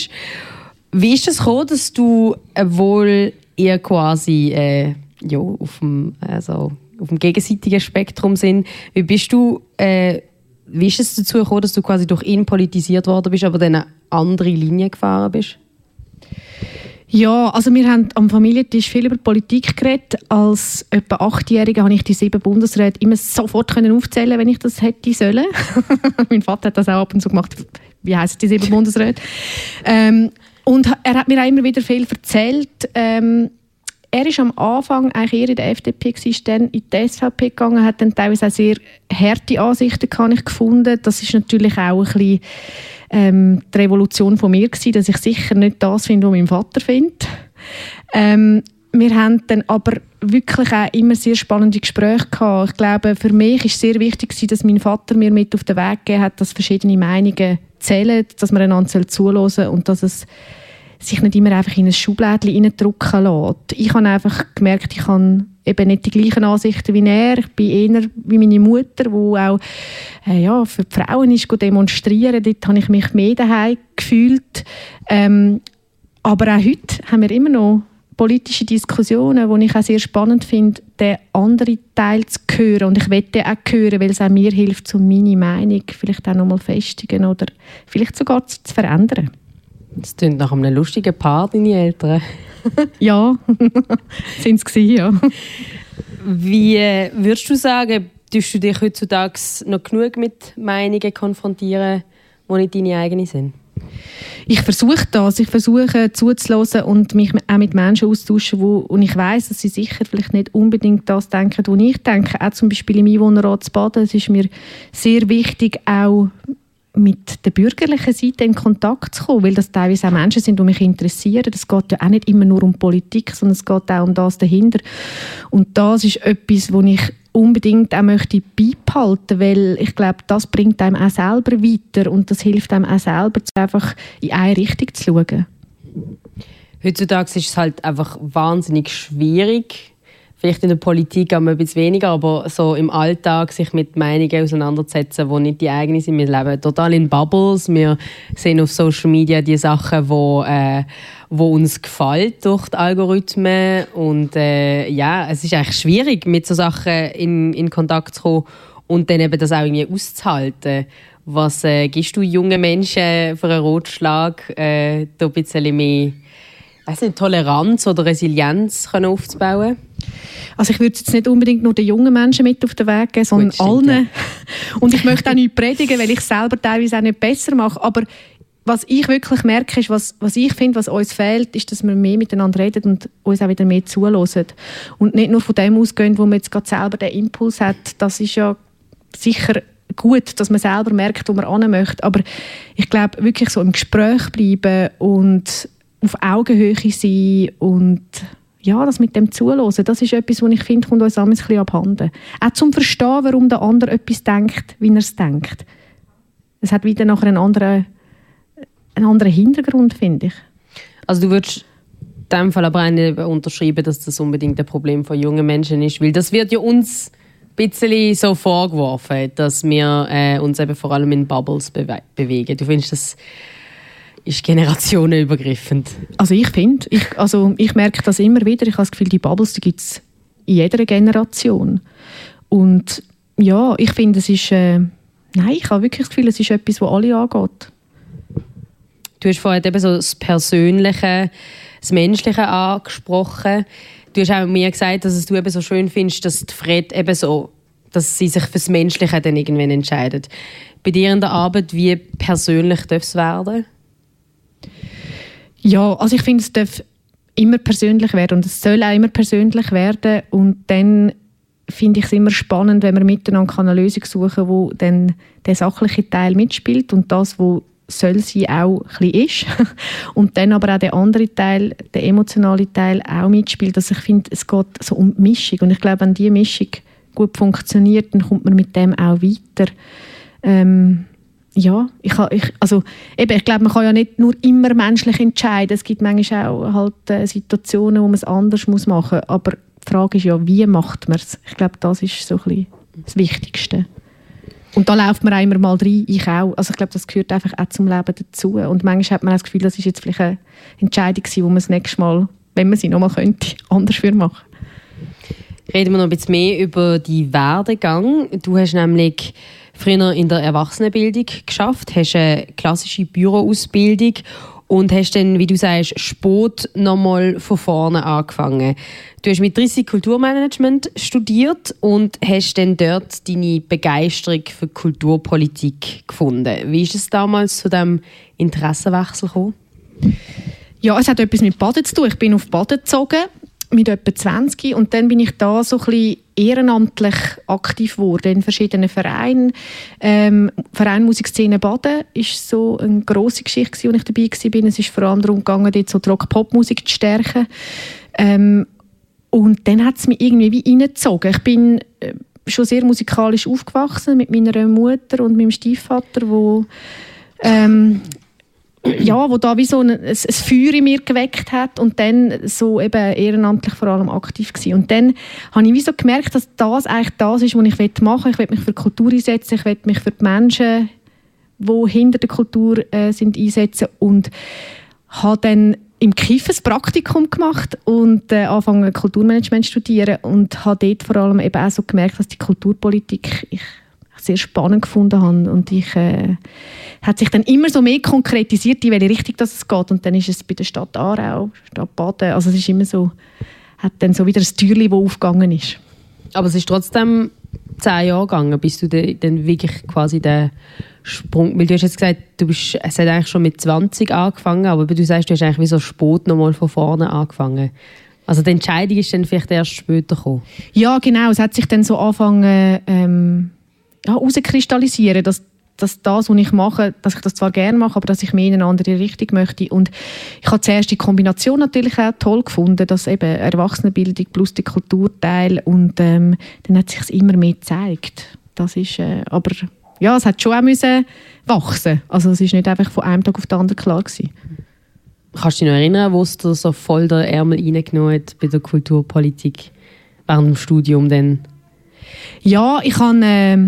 Wie ist es gekommen, dass du wohl eher quasi äh, ja, auf, dem, also auf dem gegenseitigen Spektrum sind? Wie bist du äh, wie ist es dazu gekommen, dass du quasi durch ihn politisiert worden bist, aber dann eine andere Linie gefahren bist? Ja, also wir haben am Familientisch viel über Politik geredet. Als etwa Achtjährige habe ich die sieben Bundesräte immer sofort können aufzählen, wenn ich das hätte sollen. mein Vater hat das auch ab und zu gemacht. Wie heißen die sieben Bundesräte? Ähm, und er hat mir auch immer wieder viel erzählt. Ähm, er ist am Anfang eigentlich eher in der FDP, ist dann in die SVP gegangen, hat dann teilweise auch sehr harte Ansichten kann ich gefunden. Das ist natürlich auch ein bisschen ähm, die Revolution von mir gewesen, dass ich sicher nicht das finde, was mein Vater findet. Ähm, wir haben dann aber wirklich auch immer sehr spannende Gespräche gehabt. Ich glaube, für mich ist sehr wichtig dass mein Vater mir mit auf den Weg gegeben hat, dass verschiedene Meinungen zählen, dass man einander zuhören und dass es sich nicht immer einfach in ein Schublädchen reindrücken lässt. Ich habe einfach gemerkt, ich habe eben nicht die gleichen Ansichten wie er. Ich bin eher wie meine Mutter, die auch äh, ja, für die Frauen ist demonstrieren. Dort habe ich mich mehr daheim gefühlt. Ähm, aber auch heute haben wir immer noch politische Diskussionen, die ich auch sehr spannend finde, den anderen Teil zu hören. Und ich wette auch hören, weil es auch mir hilft, so meine Meinung vielleicht auch noch mal festigen oder vielleicht sogar zu verändern. Das klingt nach einem lustigen Paar, deine Eltern. ja, sind es ja. Wie äh, würdest du sagen, tust du dich heutzutage noch genug mit Meinungen konfrontieren, die nicht deine eigenen sind? Ich versuche das. Ich versuche zuzulassen und mich auch mit Menschen auszutauschen, wo und ich weiß, dass sie sicher vielleicht nicht unbedingt das denken, was ich denke. Auch zum Beispiel im Einwohnerrat zu Baden. Es ist mir sehr wichtig, auch mit der bürgerlichen Seite in Kontakt zu kommen, weil das teilweise auch Menschen sind, die mich interessieren. Es geht ja auch nicht immer nur um Politik, sondern es geht auch um das dahinter. Und das ist etwas, wo ich unbedingt auch möchte beibehalten, weil ich glaube, das bringt einem auch selber weiter und das hilft einem auch selber, einfach in eine Richtung zu schauen. Heutzutage ist es halt einfach wahnsinnig schwierig, vielleicht in der Politik auch ein bisschen weniger, aber so im Alltag sich mit Meinungen auseinanderzusetzen, die nicht die eigenen sind. Wir leben total in Bubbles. Wir sehen auf Social Media die Sachen, wo, äh, wo uns gefällt durch die Algorithmen. Und äh, ja, es ist eigentlich schwierig, mit so Sachen in, in Kontakt zu kommen und dann eben das auch irgendwie auszuhalten. Was äh, gibst du jungen Menschen für einen Rotschlag, äh, da ein bisschen mehr Toleranz oder Resilienz können aufzubauen? Also ich würde es jetzt nicht unbedingt nur den jungen Menschen mit auf den Weg geben, sondern Gut, allen. Ja. Und ich möchte auch nicht predigen, weil ich selber teilweise auch nicht besser mache. Aber was ich wirklich merke, ist, was, was ich finde, was uns fehlt, ist, dass wir mehr miteinander reden und uns auch wieder mehr zuhören. Und nicht nur von dem ausgehen, wo man jetzt gerade selber den Impuls hat. Das ist ja sicher gut, dass man selber merkt, wo man hin möchte. Aber ich glaube, wirklich so im Gespräch bleiben und auf Augenhöhe sein und ja, das mit dem Zuhören, das ist etwas, was ich finde, kommt uns ein bisschen abhanden. Auch zum Verstehen, warum der andere etwas denkt, wie er es denkt. Es hat wieder nachher einen anderen, einen anderen Hintergrund, finde ich. Also du würdest in dem Fall aber nicht unterschreiben, dass das unbedingt ein Problem von jungen Menschen ist, weil das wird ja uns ein bisschen so vorgeworfen, dass wir äh, uns eben vor allem in Bubbles bewe bewegen. Du findest das ist generationenübergreifend. Also ich finde, ich, also ich merke das immer wieder. Ich habe das Gefühl, die Bubbles gibt es in jeder Generation. Und ja, ich finde, es ist... Äh, nein, ich habe wirklich das Gefühl, es ist etwas, das alle angeht. Du hast vorhin eben so das Persönliche, das Menschliche angesprochen. Du hast auch mir gesagt, dass es du eben so schön findest, dass die Fred eben so, dass sie sich fürs Menschliche dann irgendwann entscheidet. Bei dir in der Arbeit, wie persönlich darf es werden? Ja, also ich finde, es darf immer persönlich werden und es soll auch immer persönlich werden und dann finde ich es immer spannend, wenn wir miteinander eine Lösung suchen wo dann der sachliche Teil mitspielt und das, wo soll sie auch ein ist. und dann aber auch der andere Teil, der emotionale Teil auch mitspielt. Also ich finde, es geht so um die Mischung und ich glaube, wenn diese Mischung gut funktioniert, dann kommt man mit dem auch weiter. Ähm, ja, ich, ich, also, eben, ich glaube, man kann ja nicht nur immer menschlich entscheiden. Es gibt manchmal auch halt, äh, Situationen, wo man es anders muss machen muss. Aber die Frage ist ja, wie macht man es? Ich glaube, das ist so ein das Wichtigste. Und da läuft man auch immer mal rein, ich auch. Also ich glaube, das gehört einfach auch zum Leben dazu. Und manchmal hat man auch das Gefühl, das ist jetzt vielleicht eine Entscheidung wo man das nächste Mal, wenn man sie nochmal könnte, anders für machen. Reden wir noch ein bisschen mehr über die Werdegang. Du hast nämlich früher in der Erwachsenenbildung geschafft, hast eine klassische Büroausbildung und hast dann, wie du sagst, Sport nochmal von vorne angefangen. Du hast mit 30 Kulturmanagement studiert und hast dann dort deine Begeisterung für Kulturpolitik gefunden. Wie ist es damals zu diesem Interessenwechsel gekommen? Ja, es hat etwas mit Baden zu tun. Ich bin auf Baden gezogen mit etwa 20 und dann bin ich da so ein ehrenamtlich aktiv geworden in verschiedenen Vereinen. Ähm, Verein Musikszene Baden ist so eine grosse Geschichte, als ich dabei war. Es ist vor allem darum gegangen, dort so Rock-Pop-Musik zu stärken. Ähm, und dann hat es mich irgendwie wie reingezogen. Ich bin äh, schon sehr musikalisch aufgewachsen mit meiner Mutter und meinem Stiefvater, wo ähm, ja, wo da wie so ein, ein, Feuer in mir geweckt hat und dann so eben ehrenamtlich vor allem aktiv war. Und dann habe ich wie so gemerkt, dass das eigentlich das ist, was ich machen will. Ich will mich für die Kultur einsetzen, ich will mich für die Menschen, die hinter der Kultur äh, sind, einsetzen und habe dann im KIF ein Praktikum gemacht und äh, angefangen Kulturmanagement zu studieren und habe dort vor allem eben auch so gemerkt, dass die Kulturpolitik ich sehr spannend gefunden habe und ich äh, hat sich dann immer so mehr konkretisiert, in welche Richtung das es geht und dann ist es bei der Stadt Aarau, Stadt Baden, also es ist immer so, hat dann so wieder ein Türchen, das aufgegangen ist. Aber es ist trotzdem zehn Jahre gegangen, bis du dann wirklich quasi den Sprung, weil du hast jetzt gesagt, du bist, es hat eigentlich schon mit 20 angefangen, aber du sagst, du hast eigentlich wie so spät nochmal von vorne angefangen. Also die Entscheidung ist dann vielleicht erst später gekommen? Ja, genau. Es hat sich dann so angefangen, ähm, ja, herauskristallisieren, dass dass das, was ich mache, dass ich das zwar gerne mache, aber dass ich mehr in eine andere Richtung möchte. Und ich habe zuerst die Kombination natürlich auch toll gefunden, dass eben Erwachsenenbildung plus die Kulturteil und ähm, dann hat sich immer mehr gezeigt. Das ist, äh, aber ja, es hat schon auch müssen wachsen. Also es ist nicht einfach von einem Tag auf den anderen klar gewesen. Kannst du dich noch erinnern, wo es dir so voll der Ärmel reingenommen hat bei der Kulturpolitik während dem Studium dann? Ja, ich habe... Äh,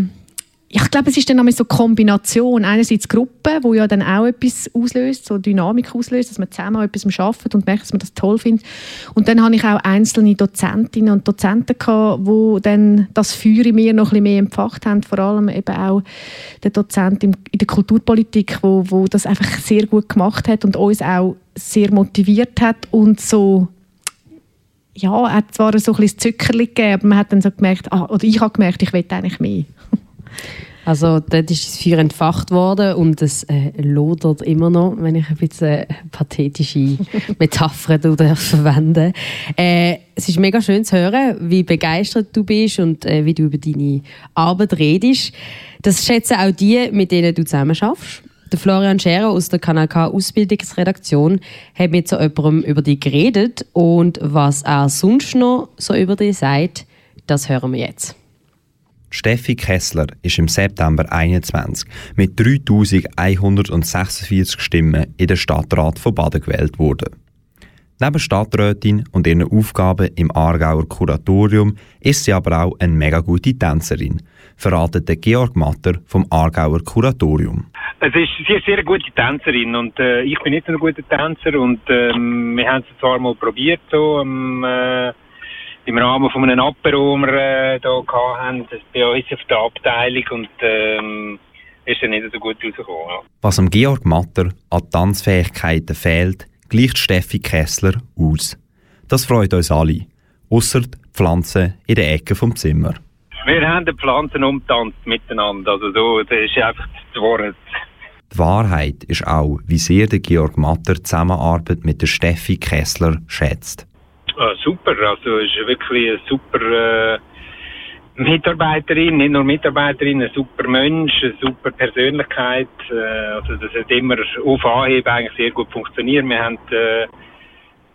ich glaube, es ist dann so eine Kombination. Einerseits Gruppen, wo ja dann auch etwas auslöst, so Dynamik auslöst, dass man zusammen etwas arbeitet und merkt, dass man das toll findet. Und dann habe ich auch einzelne Dozentinnen und Dozenten gehabt, wo dann das Feuer in mir noch ein bisschen mehr empfacht haben. Vor allem eben auch der Dozent in der Kulturpolitik, wo, wo das einfach sehr gut gemacht hat und uns auch sehr motiviert hat und so ja, hat zwar so ein bisschen Zuckerli gegeben, aber man hat dann so gemerkt, ah, oder ich habe gemerkt, ich will eigentlich mehr. Also dort ist das Feuer entfacht worden und es äh, lodert immer noch, wenn ich ein bisschen pathetische Metaphern verwende. Äh, es ist mega schön zu hören, wie begeistert du bist und äh, wie du über deine Arbeit redest. Das schätzen auch die, mit denen du zusammen schaffst. Der Florian Scherer aus der Kanal K Ausbildungsredaktion hat mit so jemandem über dich geredet und was er sonst noch so über dich sagt, das hören wir jetzt. Steffi Kessler ist im September 21 mit 3146 Stimmen in den Stadtrat von Baden gewählt worden. Neben Stadträtin und ihren Aufgaben im Aargauer Kuratorium ist sie aber auch eine mega gute Tänzerin, verratet der Georg Matter vom Aargauer Kuratorium. Es ist, sie ist eine sehr gute Tänzerin und äh, ich bin nicht so ein guter Tänzer und ähm, wir haben es zwar mal probiert so ähm, äh, im Rahmen von einem Apero, den wir äh, hier hatten, bei uns auf der Abteilung und ähm, ist dann nicht so gut rausgekommen. Ja. Was am Georg Matter an Tanzfähigkeiten fehlt, gleicht Steffi Kessler aus. Das freut uns alle, außer die Pflanzen in der Ecke vom Zimmer. Wir haben die Pflanzen umtanzt miteinander, also so, das ist einfach das Wort. Die Wahrheit ist auch, wie sehr der Georg Matter die Zusammenarbeit mit der Steffi Kessler schätzt. Ah, super, also ist wirklich eine super äh, Mitarbeiterin, nicht nur Mitarbeiterin, ein super Mensch, eine super Persönlichkeit. Äh, also das hat immer auf Anhieb eigentlich sehr gut funktioniert. Wir haben äh,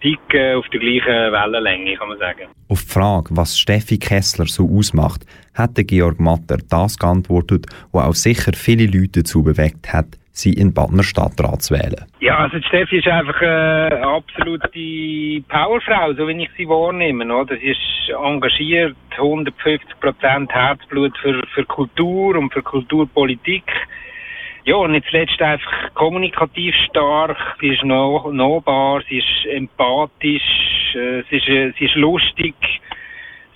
dick äh, auf der gleichen Wellenlänge, kann man sagen. Auf die Frage, was Steffi Kessler so ausmacht, hat der Georg Matter das geantwortet, was auch sicher viele Leute dazu bewegt hat, sie in Badner Stadtrat zu wählen. Ja, also Steffi ist einfach eine absolute Powerfrau, so wie ich sie wahrnehme. Oder? Sie ist engagiert, 150% Herzblut für, für Kultur und für Kulturpolitik. Ja, und nicht zuletzt einfach kommunikativ stark, sie ist nahbar, sie ist empathisch, äh, sie, ist, äh, sie ist lustig,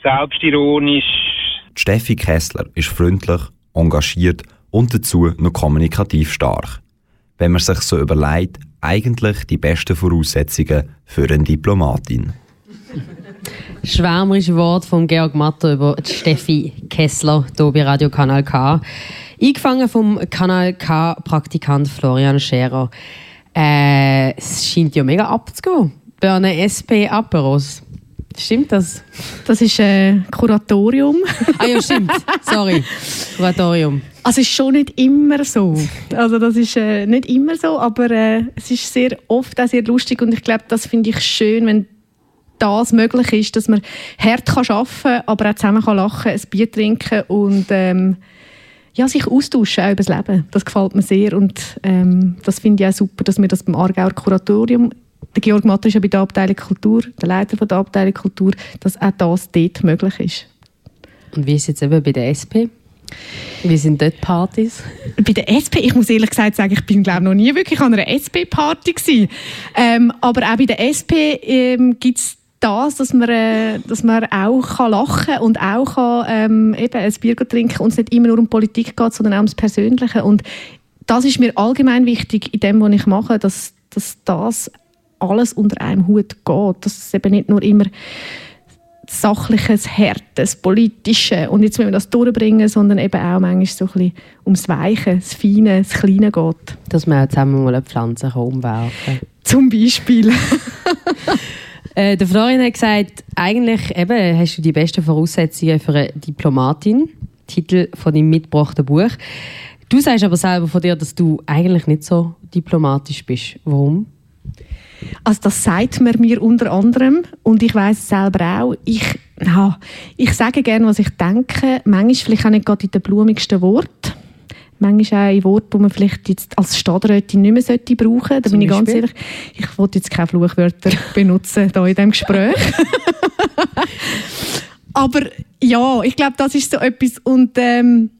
selbstironisch. Steffi Kessler ist freundlich, engagiert und dazu noch kommunikativ stark. Wenn man sich so überlegt, eigentlich die besten Voraussetzungen für eine Diplomatin. Schwärmerische Wort von Georg Matter über Steffi Kessler hier bei Radio Kanal K. Eingefangen vom Kanal K-Praktikant Florian Scherer. Äh, es scheint ja mega abzugehen bei einem SP-Aperos. Stimmt das? Das ist ein äh, Kuratorium. ah ja, stimmt. Sorry. Kuratorium. Also es ist schon nicht immer so. Also das ist äh, nicht immer so, aber äh, es ist sehr oft auch sehr lustig und ich glaube, das finde ich schön, wenn das möglich ist, dass man hart kann arbeiten kann, aber auch zusammen kann lachen, ein Bier trinken und ähm, ja, sich austauschen auch über das Leben. Das gefällt mir sehr und ähm, das finde ich auch super, dass wir das beim Aargauer Kuratorium der Georg Matter ist ja bei der Abteilung Kultur, der Leiter von der Abteilung Kultur, dass auch das dort möglich ist. Und wie ist es jetzt eben bei der SP? Wie sind dort Partys? Bei der SP, ich muss ehrlich gesagt sagen, ich bin glaube noch nie wirklich an einer SP-Party Ähm, aber auch bei der SP ähm, gibt es das, dass man, äh, dass man auch kann lachen kann und auch kann, ähm, eben ein Bier trinken und es nicht immer nur um Politik geht, sondern auch ums Persönliche. Und das ist mir allgemein wichtig in dem, was ich mache, dass, dass das alles unter einem Hut geht. Dass es eben nicht nur immer sachliches, hartes, politische und jetzt müssen wir das durchbringen, sondern eben auch manchmal so ein bisschen ums Weiche, das Feine, das Kleine geht. Dass man auch zusammen mal eine Pflanze umwerfen kann. Zum Beispiel. äh, der Florian hat gesagt, eigentlich eben hast du die besten Voraussetzungen für eine Diplomatin. Titel von deinem mitgebrachten Buch. Du sagst aber selber von dir, dass du eigentlich nicht so diplomatisch bist. Warum? Also das sagt man mir unter anderem und ich weiß es selber auch. Ich, ja, ich sage gerne, was ich denke. Manchmal vielleicht auch nicht gerade in den blumigsten Worten. Manchmal auch ein Wort, das man vielleicht jetzt als Stadträtin nicht mehr sollte brauchen sollte. Da bin ich ganz ehrlich. Ich wollte jetzt keine Fluchwörter benutzen hier in diesem Gespräch. Aber ja, ich glaube, das ist so etwas. Und ähm,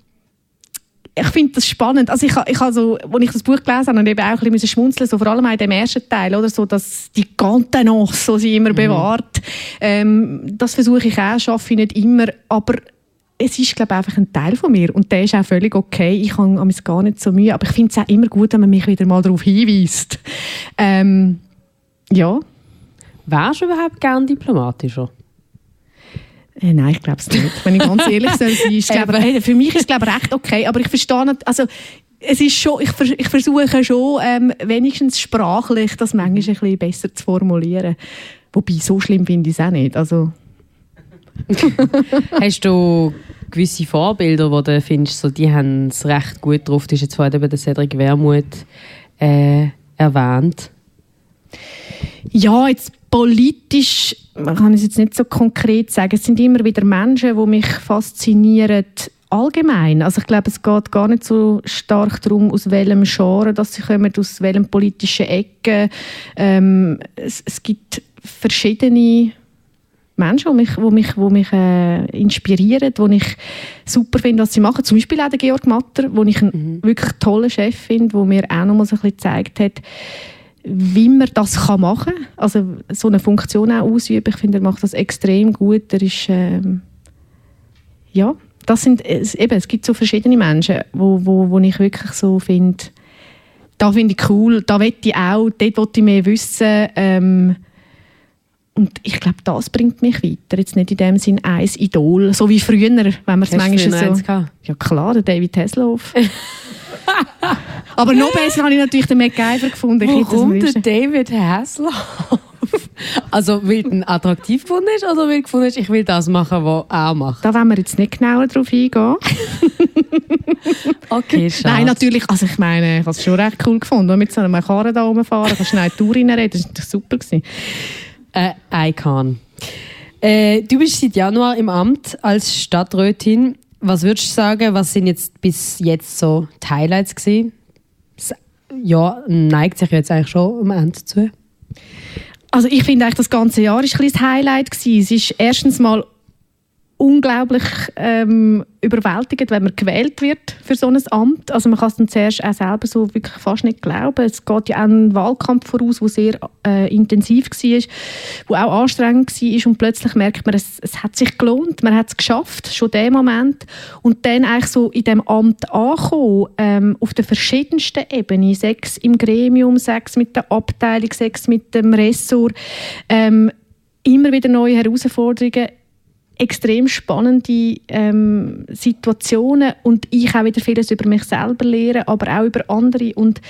ich finde das spannend. Also ich, ich also, als ich das Buch gelesen habe, und eben auch ein bisschen schmunzeln, so vor allem in dem ersten Teil, oder so, dass die Contenance so sie immer mhm. bewahrt. Ähm, das versuche ich auch, schaffe ich nicht immer, aber es ist glaube ich, einfach ein Teil von mir und der ist auch völlig okay. Ich habe mich gar nicht so Mühe, aber ich finde es auch immer gut, wenn man mich wieder mal darauf hinweist. Ähm, ja. Wärst du überhaupt gern diplomatischer? Äh, nein, ich glaube es nicht. Wenn ich ganz ehrlich soll sein, ist, glaube, hey, für mich ist es glaube recht okay, aber ich verstehe nicht, also es ist schon, ich, ich versuche schon ähm, wenigstens sprachlich das manchmal ein bisschen besser zu formulieren. Wobei, so schlimm finde ich es auch nicht. Also. Hast du gewisse Vorbilder, wo du findest, so, die haben es recht gut drauf? Du hast jetzt vorhin eben den Cedric Wermuth äh, erwähnt. Ja, jetzt politisch, man kann es jetzt nicht so konkret sagen, es sind immer wieder Menschen, die mich faszinieren, allgemein. Also ich glaube, es geht gar nicht so stark darum, aus welchem Genre dass sie kommen, aus welchem politischen Ecken. Ähm, es, es, gibt verschiedene Menschen, die mich, die mich, die mich äh, inspirieren, die ich super finde, was sie machen. Zum Beispiel auch der Georg Matter, wo ich einen mhm. wirklich tollen Chef finde, der mir auch noch mal so ein bisschen gezeigt hat, wie man das kann machen kann. Also so eine Funktion auch ausüben. Ich finde, er macht das extrem gut. Er ist, ähm, ja, das sind, es, eben, es gibt so verschiedene Menschen, wo, wo, wo ich wirklich so finde, da finde ich cool, da will ich auch, dort will ich mehr wissen. Ähm, und ich glaube, das bringt mich weiter. Jetzt nicht in dem Sinn ein Idol, so wie früher, wenn man es manchmal so... Ja klar, der David Hasselhoff. Aber noch besser habe ich natürlich den MacGyver gefunden. Warum der David Hasselhoff? Also, weil du ihn attraktiv gefunden hast oder weil du gefunden hast, ich will das machen, was er macht? Da wollen wir jetzt nicht genauer drauf eingehen. okay, schade. Nein, natürlich, also ich meine, ich habe es schon recht cool gefunden, mit so einem Karren da rumfahren, kannst schnell die Tour reinreden, das war super. Gewesen. Äh, Icon. Äh, du bist seit Januar im Amt als Stadträtin. Was würdest du sagen, was sind jetzt bis jetzt so die Highlights gewesen? Das Jahr neigt sich jetzt eigentlich schon am Ende zu. Also ich finde eigentlich, das ganze Jahr war ein das Highlight. Gewesen. Es ist erstens mal unglaublich ähm, überwältigend, wenn man gewählt wird für so ein Amt. Also man kann es dann zuerst auch selber so wirklich fast nicht glauben. Es geht ja auch ein Wahlkampf voraus, der sehr äh, intensiv war, wo auch anstrengend war und plötzlich merkt man, es, es hat sich gelohnt, man hat es geschafft, schon den Moment. Und dann eigentlich so in dem Amt ankommen, ähm, auf den verschiedensten Ebenen, sechs im Gremium, sechs mit der Abteilung, sechs mit dem Ressort, ähm, immer wieder neue Herausforderungen extrem spannende ähm, Situationen und ich auch wieder vieles über mich selber lernen, aber auch über andere und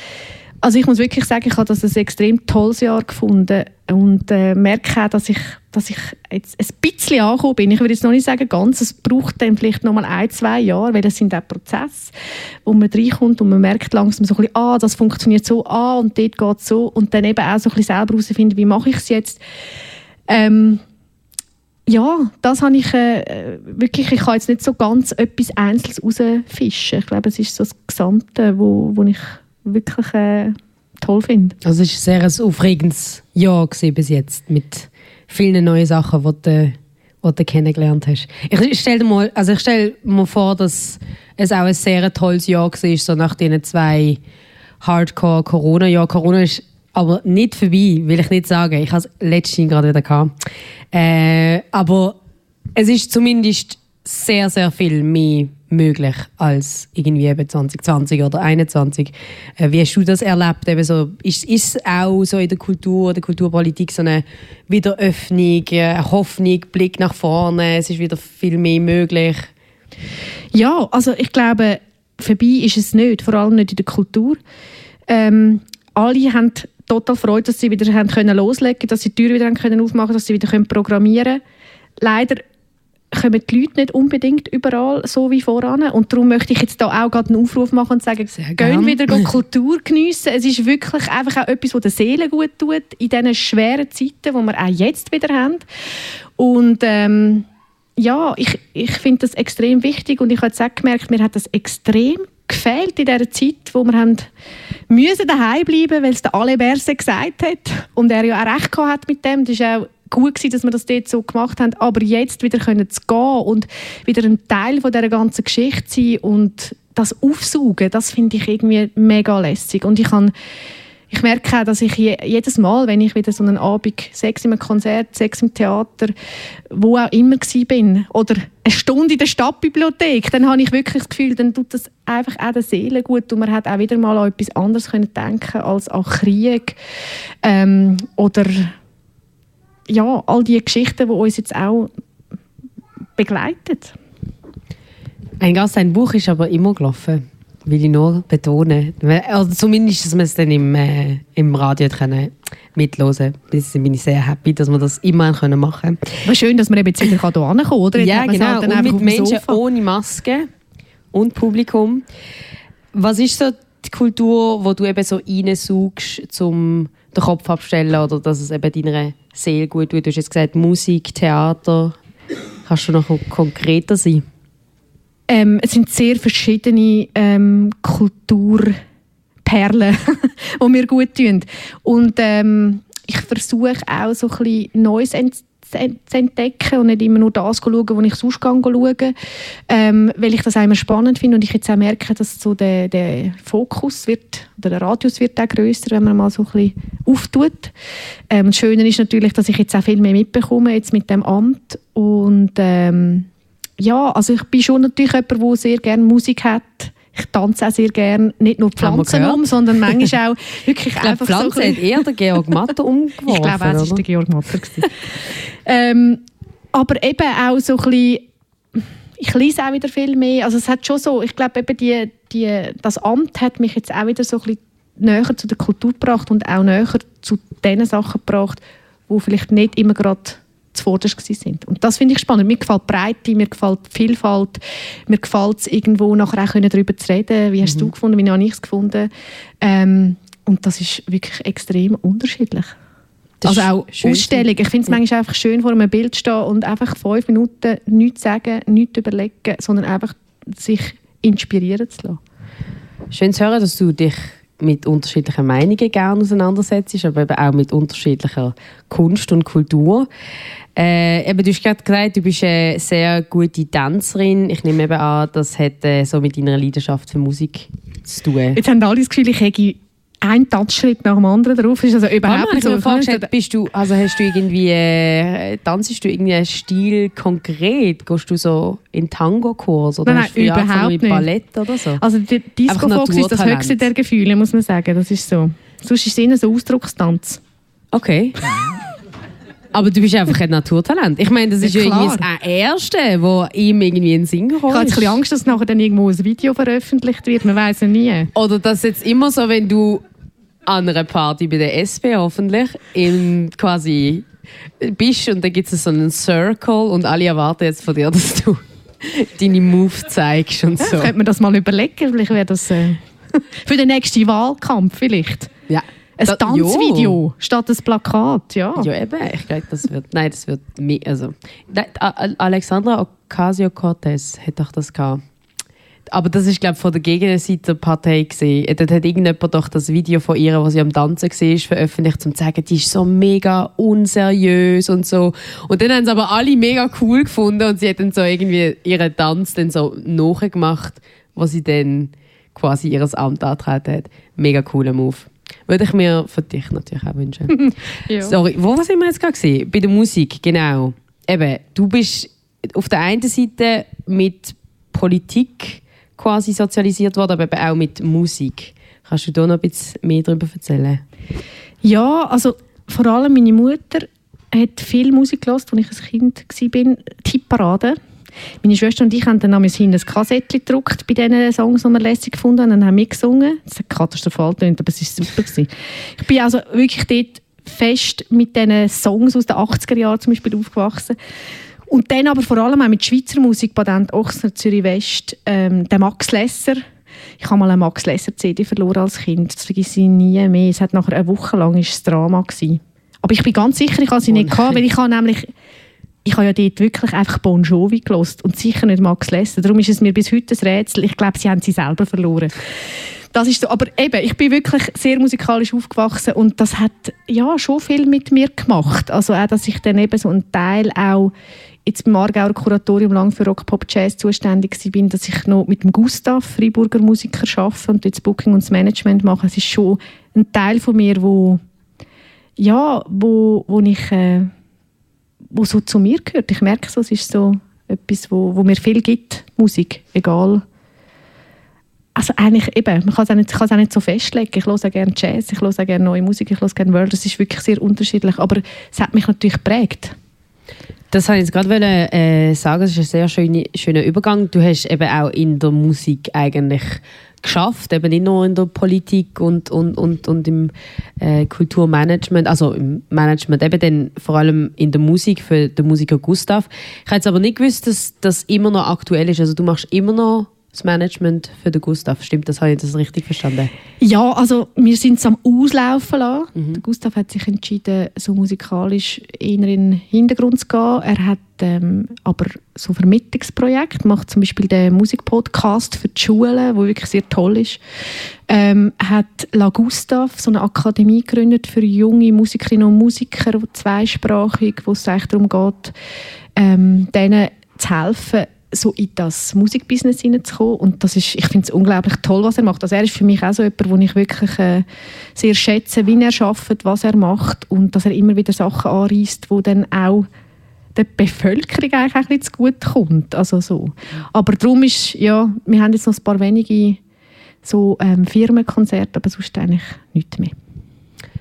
also ich muss wirklich sagen, ich habe das ein extrem tolles Jahr gefunden und äh, merke auch, dass ich, dass ich jetzt ein bisschen angekommen bin. Ich würde jetzt noch nicht sagen ganz, es braucht dann vielleicht noch mal ein, zwei Jahre, weil es sind auch Prozesse, wo man reinkommt und man merkt langsam so ein bisschen, ah, das funktioniert so, ah, und dort geht es so und dann eben auch so ein bisschen selber herausfinden, wie mache ich es jetzt. Ähm, ja, das habe ich äh, wirklich, ich kann jetzt nicht so ganz etwas Einzelnes rausfischen. Ich glaube, es ist so das Gesamte, wo, wo ich wirklich äh, toll finde. Also es war ein sehr aufregendes Jahr bis jetzt mit vielen neuen Sachen, die du, die du kennengelernt hast. Ich stelle mir, also stell mir vor, dass es auch ein sehr tolles Jahr war, so nach diesen zwei Hardcore-Corona-Jahren. Corona ist aber nicht vorbei, will ich nicht sagen. Ich habe es letztens gerade wieder. Äh, aber es ist zumindest sehr, sehr viel mehr möglich als irgendwie eben 2020 oder 2021. Äh, wie hast du das erlebt? Eben so, ist, es auch so in der Kultur, der Kulturpolitik so eine Wiederöffnung, eine Hoffnung, Blick nach vorne? Es ist wieder viel mehr möglich? Ja, also ich glaube, vorbei ist es nicht, vor allem nicht in der Kultur. Ähm, alle haben total Freude, dass sie wieder haben können loslegen dass sie die Tür wieder haben können aufmachen dass sie wieder können programmieren können. Leider kommen die Leute nicht unbedingt überall so wie voran. Und darum möchte ich jetzt da auch gerade einen Aufruf machen und sagen, gehen wieder Kultur geniessen. Es ist wirklich einfach auch etwas, was der Seele gut tut, in diesen schweren Zeiten, die wir auch jetzt wieder haben. Und ähm, ja, ich, ich finde das extrem wichtig und ich habe jetzt auch gemerkt, mir hat das extrem gefehlt in dieser Zeit, wo wir haben müssen daheim bleiben, weil es der Ale Berse gesagt hat. Und er ja auch recht hat mit dem. Das ist auch gut gewesen, dass wir das dort so gemacht haben, aber jetzt wieder können zu gehen und wieder ein Teil von dieser ganzen Geschichte sein und das aufsaugen, das finde ich irgendwie mega lässig. Und ich kann ich merke auch, dass ich jedes Mal, wenn ich wieder so einen Abend, sechs im Konzert, sechs im Theater, wo auch immer bin, oder eine Stunde in der Stadtbibliothek, dann habe ich wirklich das Gefühl, dann tut das einfach auch der Seele gut und man hat auch wieder mal an etwas anderes können denken als an Krieg ähm, oder ja, all die Geschichten, die uns jetzt auch begleiten. Ein Gast, ein Buch ist aber immer gelaufen, will ich nur betonen. Also zumindest, dass wir es dann im, äh, im Radio können mithören können. bin ich sehr happy, dass wir das immer können machen können. Aber schön, dass man eben jetzt wieder hier kommen kann, oder? ja, genau. Halt und mit Menschen ohne Maske und Publikum. Was ist so die Kultur, wo du eben so reinsuchst, um den Kopf abzustellen oder dass es eben deiner Seele gut tut? Du hast jetzt gesagt, Musik, Theater. Kannst du noch konkreter sein? Ähm, es sind sehr verschiedene ähm, Kulturperlen, die mir gut tun. Und ähm, ich versuche auch so bisschen Neues zu entdecken und nicht immer nur das zu schauen, was ich sonst schaue, ähm, weil ich das auch immer spannend finde und ich jetzt auch merke, dass so der, der Fokus wird, oder der Radius wird auch grösser, wenn man mal so bisschen auftut. Ähm, das Schöne ist natürlich, dass ich jetzt auch viel mehr mitbekomme jetzt mit dem Amt und ähm, ja, also ich bin schon natürlich jemand, der sehr gerne Musik hat. Ich tanze auch sehr gerne, nicht nur Pflanzen um, sondern manchmal auch wirklich ich einfach Pflanzen so... hat eher der Georg Matter umgeworfen, Ich glaube, es war der Georg Matter. ähm, aber eben auch so ein bisschen... Ich lese auch wieder viel mehr. Also es hat schon so... Ich glaube, eben die, die, das Amt hat mich jetzt auch wieder so ein bisschen näher zu der Kultur gebracht und auch näher zu den Sachen gebracht, die vielleicht nicht immer gerade zuvorderst sind. Und das finde ich spannend. Mir gefällt die Breite, mir gefällt die Vielfalt, mir gefällt es irgendwo nachher auch darüber zu reden. Wie hast mhm. du gefunden, wie habe ich es gefunden? Ähm, und das ist wirklich extrem unterschiedlich. Das also auch Ausstellung. Ich finde es manchmal einfach schön, vor einem Bild stehen und einfach fünf Minuten nichts sagen, nichts überlegen, sondern einfach sich inspirieren zu lassen. Schön zu hören, dass du dich mit unterschiedlichen Meinungen gerne auseinandersetzt, aber eben auch mit unterschiedlicher Kunst und Kultur. Äh, eben, du hast gerade gesagt, du bist eine sehr gute Tänzerin. Ich nehme eben an, das hat äh, so mit deiner Leidenschaft für Musik zu tun. Jetzt haben alle das Gefühl, ich hätte ein Tanzschritt nach dem anderen drauf. Ist also überhaupt nicht so. Vorgestellt, bist du, also hast du irgendwie, äh, tanzst du irgendwie einen Stil konkret? Gehst du so in Tango-Kurs oder nein, nein, überhaupt mit Ballett oder so? Also die Disco-Fox ist das höchste der Gefühle, muss man sagen. Das ist so. Sonst ist es eher so Ausdruckstanz. Okay. Aber du bist einfach ein Naturtalent. Ich meine, das ist ja, ja irgendwie das Erste, wo ihm irgendwie in den Sinn ist. Ich habe jetzt ein Angst, dass nachher dann irgendwo ein Video veröffentlicht wird. Man weiß ja nie. Oder dass jetzt immer so, wenn du an einer Party bei der SP hoffentlich in quasi bist und dann gibt es so einen Circle und alle erwarten jetzt von dir, dass du deine Move zeigst und so. Ja, könnte man das mal überlegen, vielleicht wäre das äh, für den nächsten Wahlkampf vielleicht. Ja. Ein da, Tanzvideo statt ein Plakat, ja. Ja, eben. Ich glaube, das wird. Nein, das wird. Also, Alexandra Ocasio-Cortez hat doch das gehabt. Aber das ist, glaube ich, von der Gegenseite der Partei gesehen. Dort hat irgendjemand doch das Video von ihr, was sie am Tanzen war, veröffentlicht, um zu sagen, die ist so mega unseriös und so. Und dann haben sie aber alle mega cool gefunden und sie hat dann so irgendwie ihren Tanz dann so nachgemacht, was sie dann quasi ihres Amt antreten hat. Mega cooler Move. Würde ich mir für dich natürlich auch wünschen. Sorry, wo sind wir jetzt gerade? Bei der Musik, genau. Eben, du bist auf der einen Seite mit Politik quasi sozialisiert worden, aber eben auch mit Musik. Kannst du da noch ein bisschen mehr darüber erzählen? Ja, also vor allem meine Mutter hat viel Musik gehört, als ich ein Kind war. Tipparade. Meine Schwester und ich haben dann damals ein Kassettchen gedruckt bei diesen Songs, die wir lässig gefunden haben, und haben mitgesungen. Das hat katastrophal getönt, aber es war super. Gewesen. Ich bin also wirklich dort fest mit diesen Songs aus den 80er Jahren zum Beispiel aufgewachsen. Und dann aber vor allem auch mit Schweizer Musik, Patent Ochsner, Zürich West, ähm, der Max Lesser. Ich habe mal eine Max Lesser CD verloren als Kind, das vergesse ich nie mehr. Es hat nachher eine Woche lang ist Drama gewesen. Aber ich bin ganz sicher, ich habe sie nicht gehabt, weil ich habe nämlich ich habe ja dort wirklich einfach Bon Jovi gelost und sicher nicht Max Lesser. Darum ist es mir bis heute ein Rätsel. Ich glaube, sie haben sie selber verloren. Das ist so. Aber eben, ich bin wirklich sehr musikalisch aufgewachsen und das hat ja schon viel mit mir gemacht. Also auch, dass ich dann eben so einen Teil auch jetzt beim Aargauer Kuratorium lang für Rock, Pop, Jazz zuständig bin, dass ich noch mit dem Gustav, Freiburger Musiker, arbeite und jetzt Booking und das Management mache. Es ist schon ein Teil von mir, wo ja, wo, wo ich äh, wo so zu mir gehört. Ich merke so, es ist so etwas, wo, wo mir viel gibt, Musik, egal. Also eigentlich eben, man kann es auch nicht, auch nicht so festlegen. Ich höre gerne Jazz, ich höre gerne neue Musik, ich höre gerne World. Das ist wirklich sehr unterschiedlich, aber es hat mich natürlich geprägt. Das wollte ich jetzt gerade äh, sagen, das ist ein sehr schöner, schöner Übergang. Du hast eben auch in der Musik eigentlich geschafft, eben nicht nur in der Politik und, und, und, und im äh, Kulturmanagement, also im Management, eben dann vor allem in der Musik für den Musiker Gustav. Ich hätte aber nicht gewusst, dass das immer noch aktuell ist. Also du machst immer noch das Management für den Gustav. Stimmt das? Habe ich das richtig verstanden? Ja, also wir sind es am Auslaufen lassen. Mhm. Der Gustav hat sich entschieden, so musikalisch eher in den Hintergrund zu gehen. Er hat ähm, aber so Vermittlungsprojekte, macht zum Beispiel den Musikpodcast für die Schulen, wo wirklich sehr toll ist. Ähm, hat La Gustav so eine Akademie gegründet für junge Musikerinnen und Musiker, zweisprachig, wo es eigentlich darum geht, ähm, denen zu helfen, so in das Musikbusiness hineinzukommen. Und das ist, ich finde es unglaublich toll, was er macht. Also er ist für mich auch so jemand, den ich wirklich äh, sehr schätze, wie er arbeitet, was er macht und dass er immer wieder Sachen anreißt, wo dann auch der Bevölkerung eigentlich ein bisschen zu gut kommt. Also so. Aber darum ist, ja, wir haben jetzt noch ein paar wenige so ähm, Firmenkonzerte, aber sonst eigentlich nichts mehr.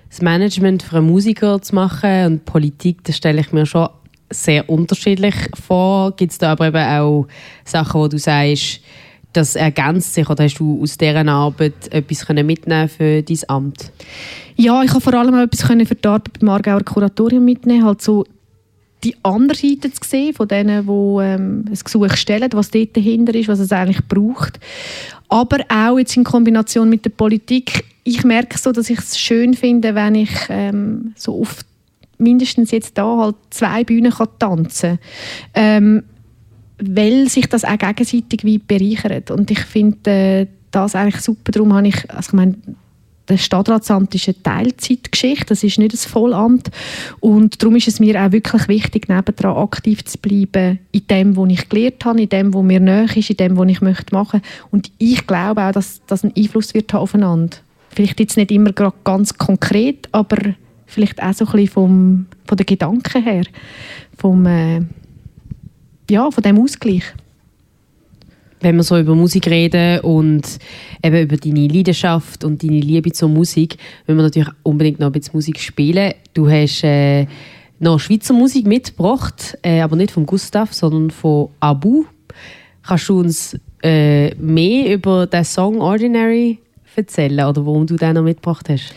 Das Management für einen Musiker zu machen und Politik, das stelle ich mir schon sehr unterschiedlich vor. Gibt es da aber eben auch Sachen, wo du sagst, das ergänzt sich oder hast du aus dieser Arbeit etwas mitnehmen für dein Amt? Ja, ich habe vor allem etwas für die Arbeit beim Aargauer Kuratorium mitnehmen, halt so die andere Seite zu sehen, von denen, die ähm, ein Gesuch stellen, was dort dahinter ist, was es eigentlich braucht. Aber auch jetzt in Kombination mit der Politik, ich merke so, dass ich es schön finde, wenn ich ähm, so oft mindestens jetzt da halt zwei Bühnen kann tanzen ähm, weil sich das auch gegenseitig wie bereichert. Und ich finde äh, das eigentlich super. Darum habe ich, also ich meine, das Stadtratsamt ist eine Teilzeitgeschichte, das ist nicht ein Vollamt. Und darum ist es mir auch wirklich wichtig, nebendran aktiv zu bleiben in dem, was ich gelernt habe, in dem, was mir näher ist, in dem, was ich möchte machen. Und ich glaube auch, dass das einen Einfluss wird aufeinander. Vielleicht jetzt nicht immer ganz konkret, aber vielleicht auch so ein bisschen vom, von den Gedanken her, vom, äh, ja, von dem Ausgleich. Wenn wir so über Musik reden und eben über deine Leidenschaft und deine Liebe zur Musik, wenn wir natürlich unbedingt noch ein bisschen Musik spielen. Du hast äh, noch Schweizer Musik mitgebracht, äh, aber nicht von Gustav, sondern von Abu. Kannst du uns äh, mehr über den Song Ordinary erzählen oder warum du den noch mitgebracht hast?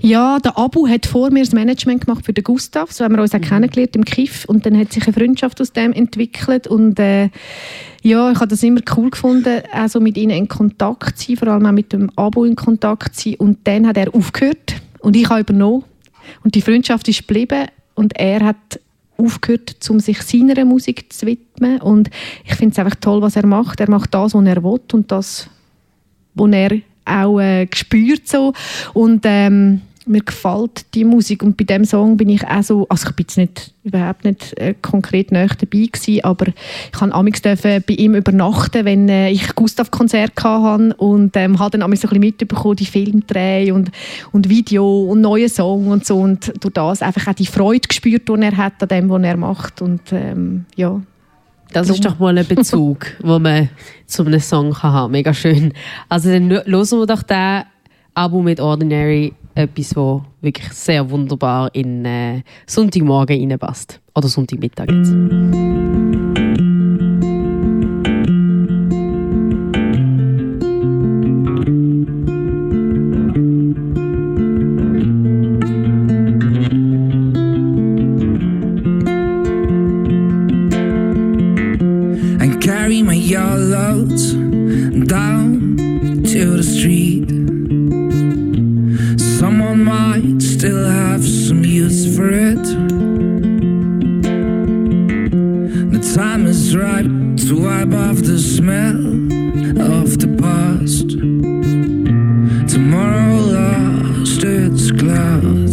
Ja, der Abu hat vor mir das Management gemacht für den Gustav. So haben wir uns auch mhm. kennengelernt im Kiff und dann hat sich eine Freundschaft aus dem entwickelt und äh, ja, ich habe das immer cool gefunden, also mit ihnen in Kontakt zu sein, vor allem auch mit dem Abu in Kontakt zu sein und dann hat er aufgehört und ich habe übernommen und die Freundschaft ist geblieben und er hat aufgehört, um sich seiner Musik zu widmen und ich finde es einfach toll, was er macht. Er macht das, was er will und das, was er auch äh, gespürt so. Und ähm, mir gefällt die Musik. Und bei dem Song bin ich auch so, also ich bin jetzt nicht, überhaupt nicht äh, konkret näher dabei gewesen, aber ich kann amigs bei ihm übernachten, wenn äh, ich Gustav-Konzert hatte und ähm, habe dann amigs so ein bisschen mitbekommen, die Filmdreh und, und Video und neue Song und so. Und durch das einfach auch die Freude gespürt, die er hat an dem, was er macht. Und ähm, ja, das ist doch mal ein Bezug, wo man zu einem Song kann haben Mega schön. Also dann hören wir doch den Abo mit Ordinary, etwas, das wirklich sehr wunderbar in äh, Sonntagmorgen reinpasst. Oder Sonntagmittag jetzt. glass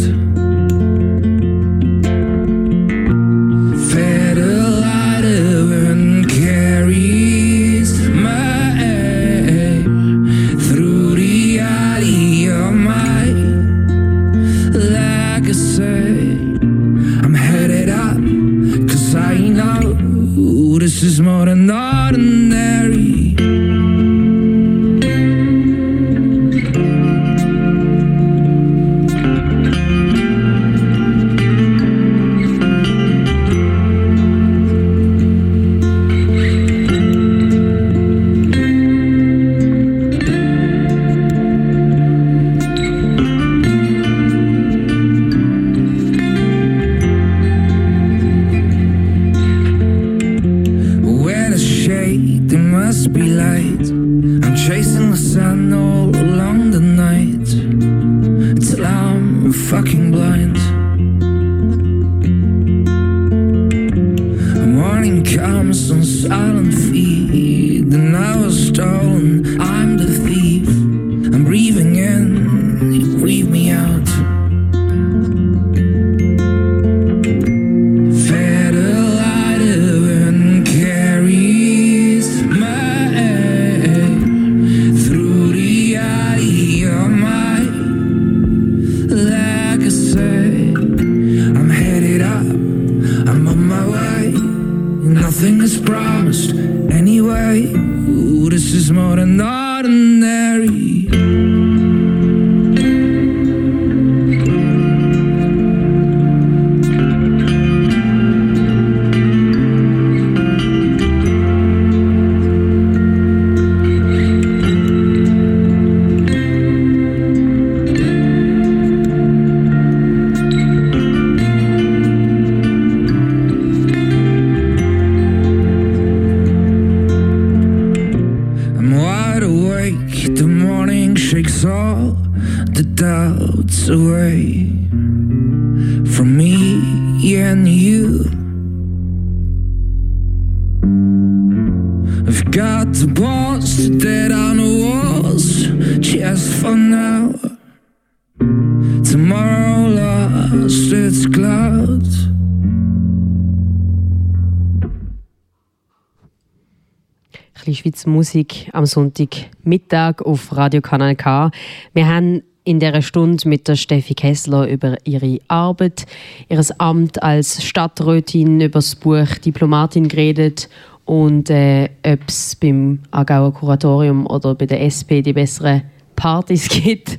Musik am Sonntagmittag auf Radio Kanal K. Wir haben in dieser Stunde mit der Steffi Kessler über ihre Arbeit, ihr Amt als Stadträtin, über das Buch Diplomatin geredet und äh, ob es beim Aargauer Kuratorium oder bei der SP die besseren Partys gibt.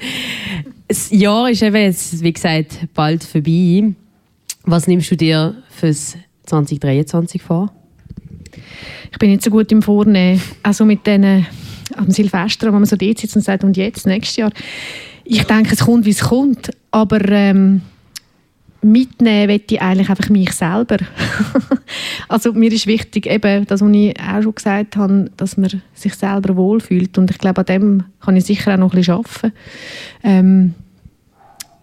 Das Jahr ist eben wie gesagt, bald vorbei. Was nimmst du dir fürs 2023 vor? Ich bin nicht so gut im Vornehmen. Also mit diesen am Silvester, wo man so dort sitzt und sagt, und jetzt, nächstes Jahr. Ich denke, es kommt, wie es kommt. Aber ähm, mitnehmen will ich eigentlich einfach mich selber. also mir ist wichtig, eben das, was ich auch schon gesagt habe, dass man sich selber wohlfühlt. Und ich glaube, an dem kann ich sicher auch noch ein bisschen arbeiten. Ähm,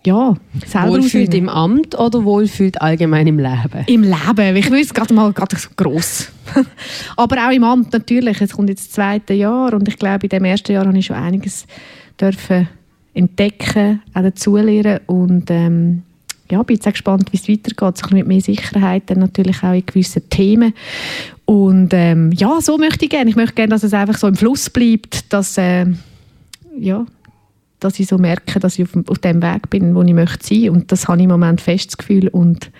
ja, selber Wohlfühlt im Amt oder wohlfühlt allgemein im Leben? Im Leben. Ich will es gerade mal gerade so gross. Aber auch im Amt natürlich. Es kommt jetzt das zweite Jahr und ich glaube, in dem ersten Jahr habe ich schon einiges dürfen entdecken, auch dazulernen und ähm, ja, bin jetzt auch gespannt, wie es weitergeht. So mit mehr Sicherheit dann natürlich auch in gewissen Themen. Und ähm, ja, so möchte ich gerne. Ich möchte gerne, dass es einfach so im Fluss bleibt, dass, äh, ja, dass ich so merke, dass ich auf, auf dem Weg bin, wo ich möchte sein. Und das habe ich im Moment fest das Gefühl und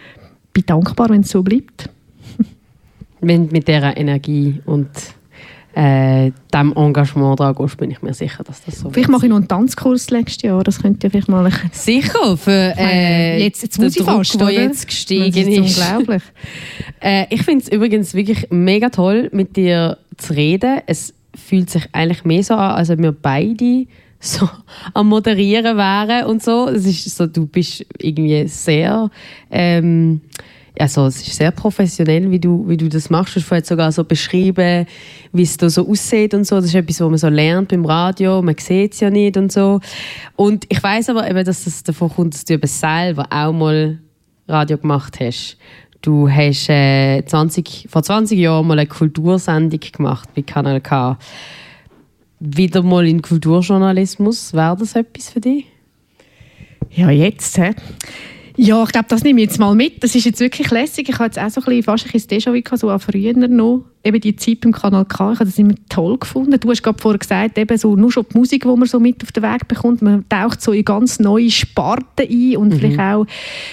bin dankbar, wenn es so bleibt. Wenn mit dieser Energie und äh, dem Engagement dran gehst, bin ich mir sicher, dass das so Vielleicht mache ich noch einen Tanzkurs nächstes Jahr. Das könnte ja vielleicht mal... Ein Sicher, für äh, Jetzt- jetzt den muss ich fast, der jetzt gestiegen das ist ist. unglaublich. Äh, ich finde es übrigens wirklich mega toll, mit dir zu reden. Es fühlt sich eigentlich mehr so an, als ob wir beide so am Moderieren wären und so. Es ist so, du bist irgendwie sehr ähm, also es ist sehr professionell, wie du, wie du das machst. Du hast vorhin sogar so beschrieben, wie es da so aussieht und so. Das ist etwas, was man so lernt beim Radio. Man sieht es ja nicht und so. Und ich weiß aber eben, dass es davon kommt, dass du eben selber auch mal Radio gemacht hast. Du hast äh, 20, vor 20 Jahren mal eine Kultursendung gemacht bei Kanal K. Wieder mal in Kulturjournalismus. Wäre das etwas für dich? Ja, jetzt, hä? Ja, ich glaube, das nehme ich jetzt mal mit. Das ist jetzt wirklich lässig. Ich habe jetzt auch so ein bisschen, fast ein bisschen Déjà-vu so an früher noch. Eben die Zeit beim Kanal K, ich habe das immer toll gefunden. Du hast gerade vorher gesagt, eben so, nur schon die Musik, die man so mit auf den Weg bekommt, man taucht so in ganz neue Sparten ein und mhm. vielleicht auch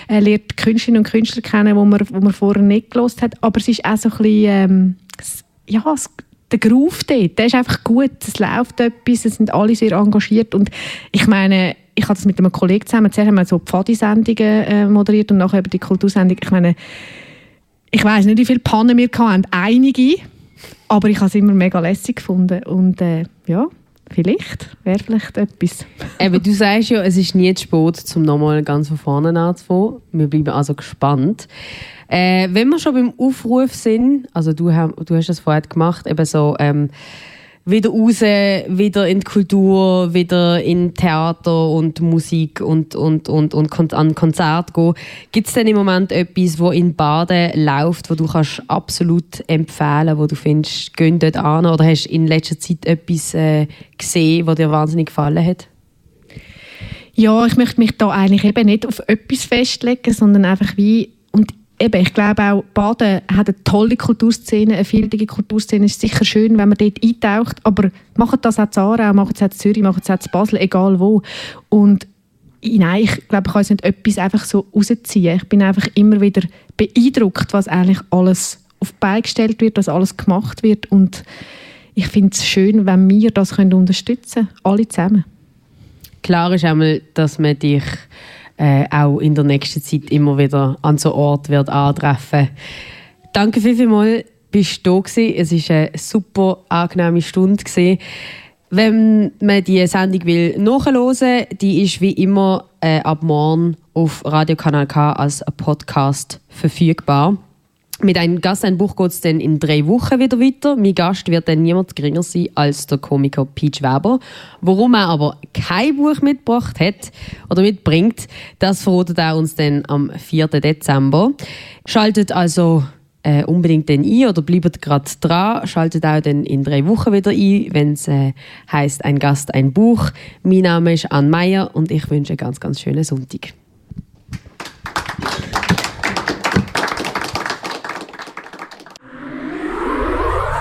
äh, lernt Künstlerinnen und Künstler kennen, die man, wo man vorher nicht gelost hat. Aber es ist auch so ein bisschen, ähm, ja, der Groove dort, der ist einfach gut, es läuft etwas, es sind alle sehr engagiert und ich meine, ich habe das mit einem Kollegen zusammen, zuerst haben wir so Pfadi-Sendungen äh, moderiert und nachher eben die Kultursendung. Ich meine, ich weiß nicht, wie viele Pannen wir hatten, einige, aber ich habe es immer mega lässig gefunden und äh, ja, vielleicht wäre vielleicht etwas. Eben, du sagst ja, es ist nie zu spät, um nochmal ganz von vorne anzufangen. Wir bleiben also gespannt. Äh, wenn wir schon beim Aufruf sind, also du, du hast das vorher gemacht, eben so ähm, wieder raus, wieder in die Kultur, wieder in Theater und Musik und, und, und, und an Konzert gehen. Gibt es denn im Moment etwas, wo in Baden läuft, wo du kannst absolut empfehlen wo du findest, geh dort an? Oder hast du in letzter Zeit etwas äh, gesehen, was dir wahnsinnig gefallen hat? Ja, ich möchte mich da eigentlich eben nicht auf etwas festlegen, sondern einfach wie eben, ich glaube auch, Baden hat eine tolle Kulturszene, eine vielfältige Kulturszene. Es ist sicher schön, wenn man dort eintaucht, aber macht das auch in Aarau, macht es auch in Zürich, macht es auch in Basel, egal wo. Und nein, ich glaube, ich kann jetzt nicht etwas einfach so rausziehen. Ich bin einfach immer wieder beeindruckt, was eigentlich alles auf die Beine gestellt wird, was alles gemacht wird und ich finde es schön, wenn wir das unterstützen können, alle zusammen. Klar ist einmal, dass man dich äh, auch in der nächsten Zeit immer wieder an so Ort wird antreffen. Danke vielmals, bist du da gewesen. Es war eine super angenehme Stunde. Gewesen. Wenn man die Sendung will nachhören, die ist wie immer äh, ab morgen auf Radio Kanal K als Podcast verfügbar. Mit einem Gast ein Buch geht es dann in drei Wochen wieder weiter. Mein Gast wird dann niemand geringer sein als der Komiker Peach Weber. Warum er aber kein Buch mitgebracht hat oder mitbringt, das verratet er uns dann am 4. Dezember. Schaltet also äh, unbedingt dann ein oder bleibt gerade dran. Schaltet auch dann in drei Wochen wieder ein, wenn es äh, heißt ein Gast ein Buch. Mein Name ist Anne Meyer und ich wünsche einen ganz ganz schönen Sonntag.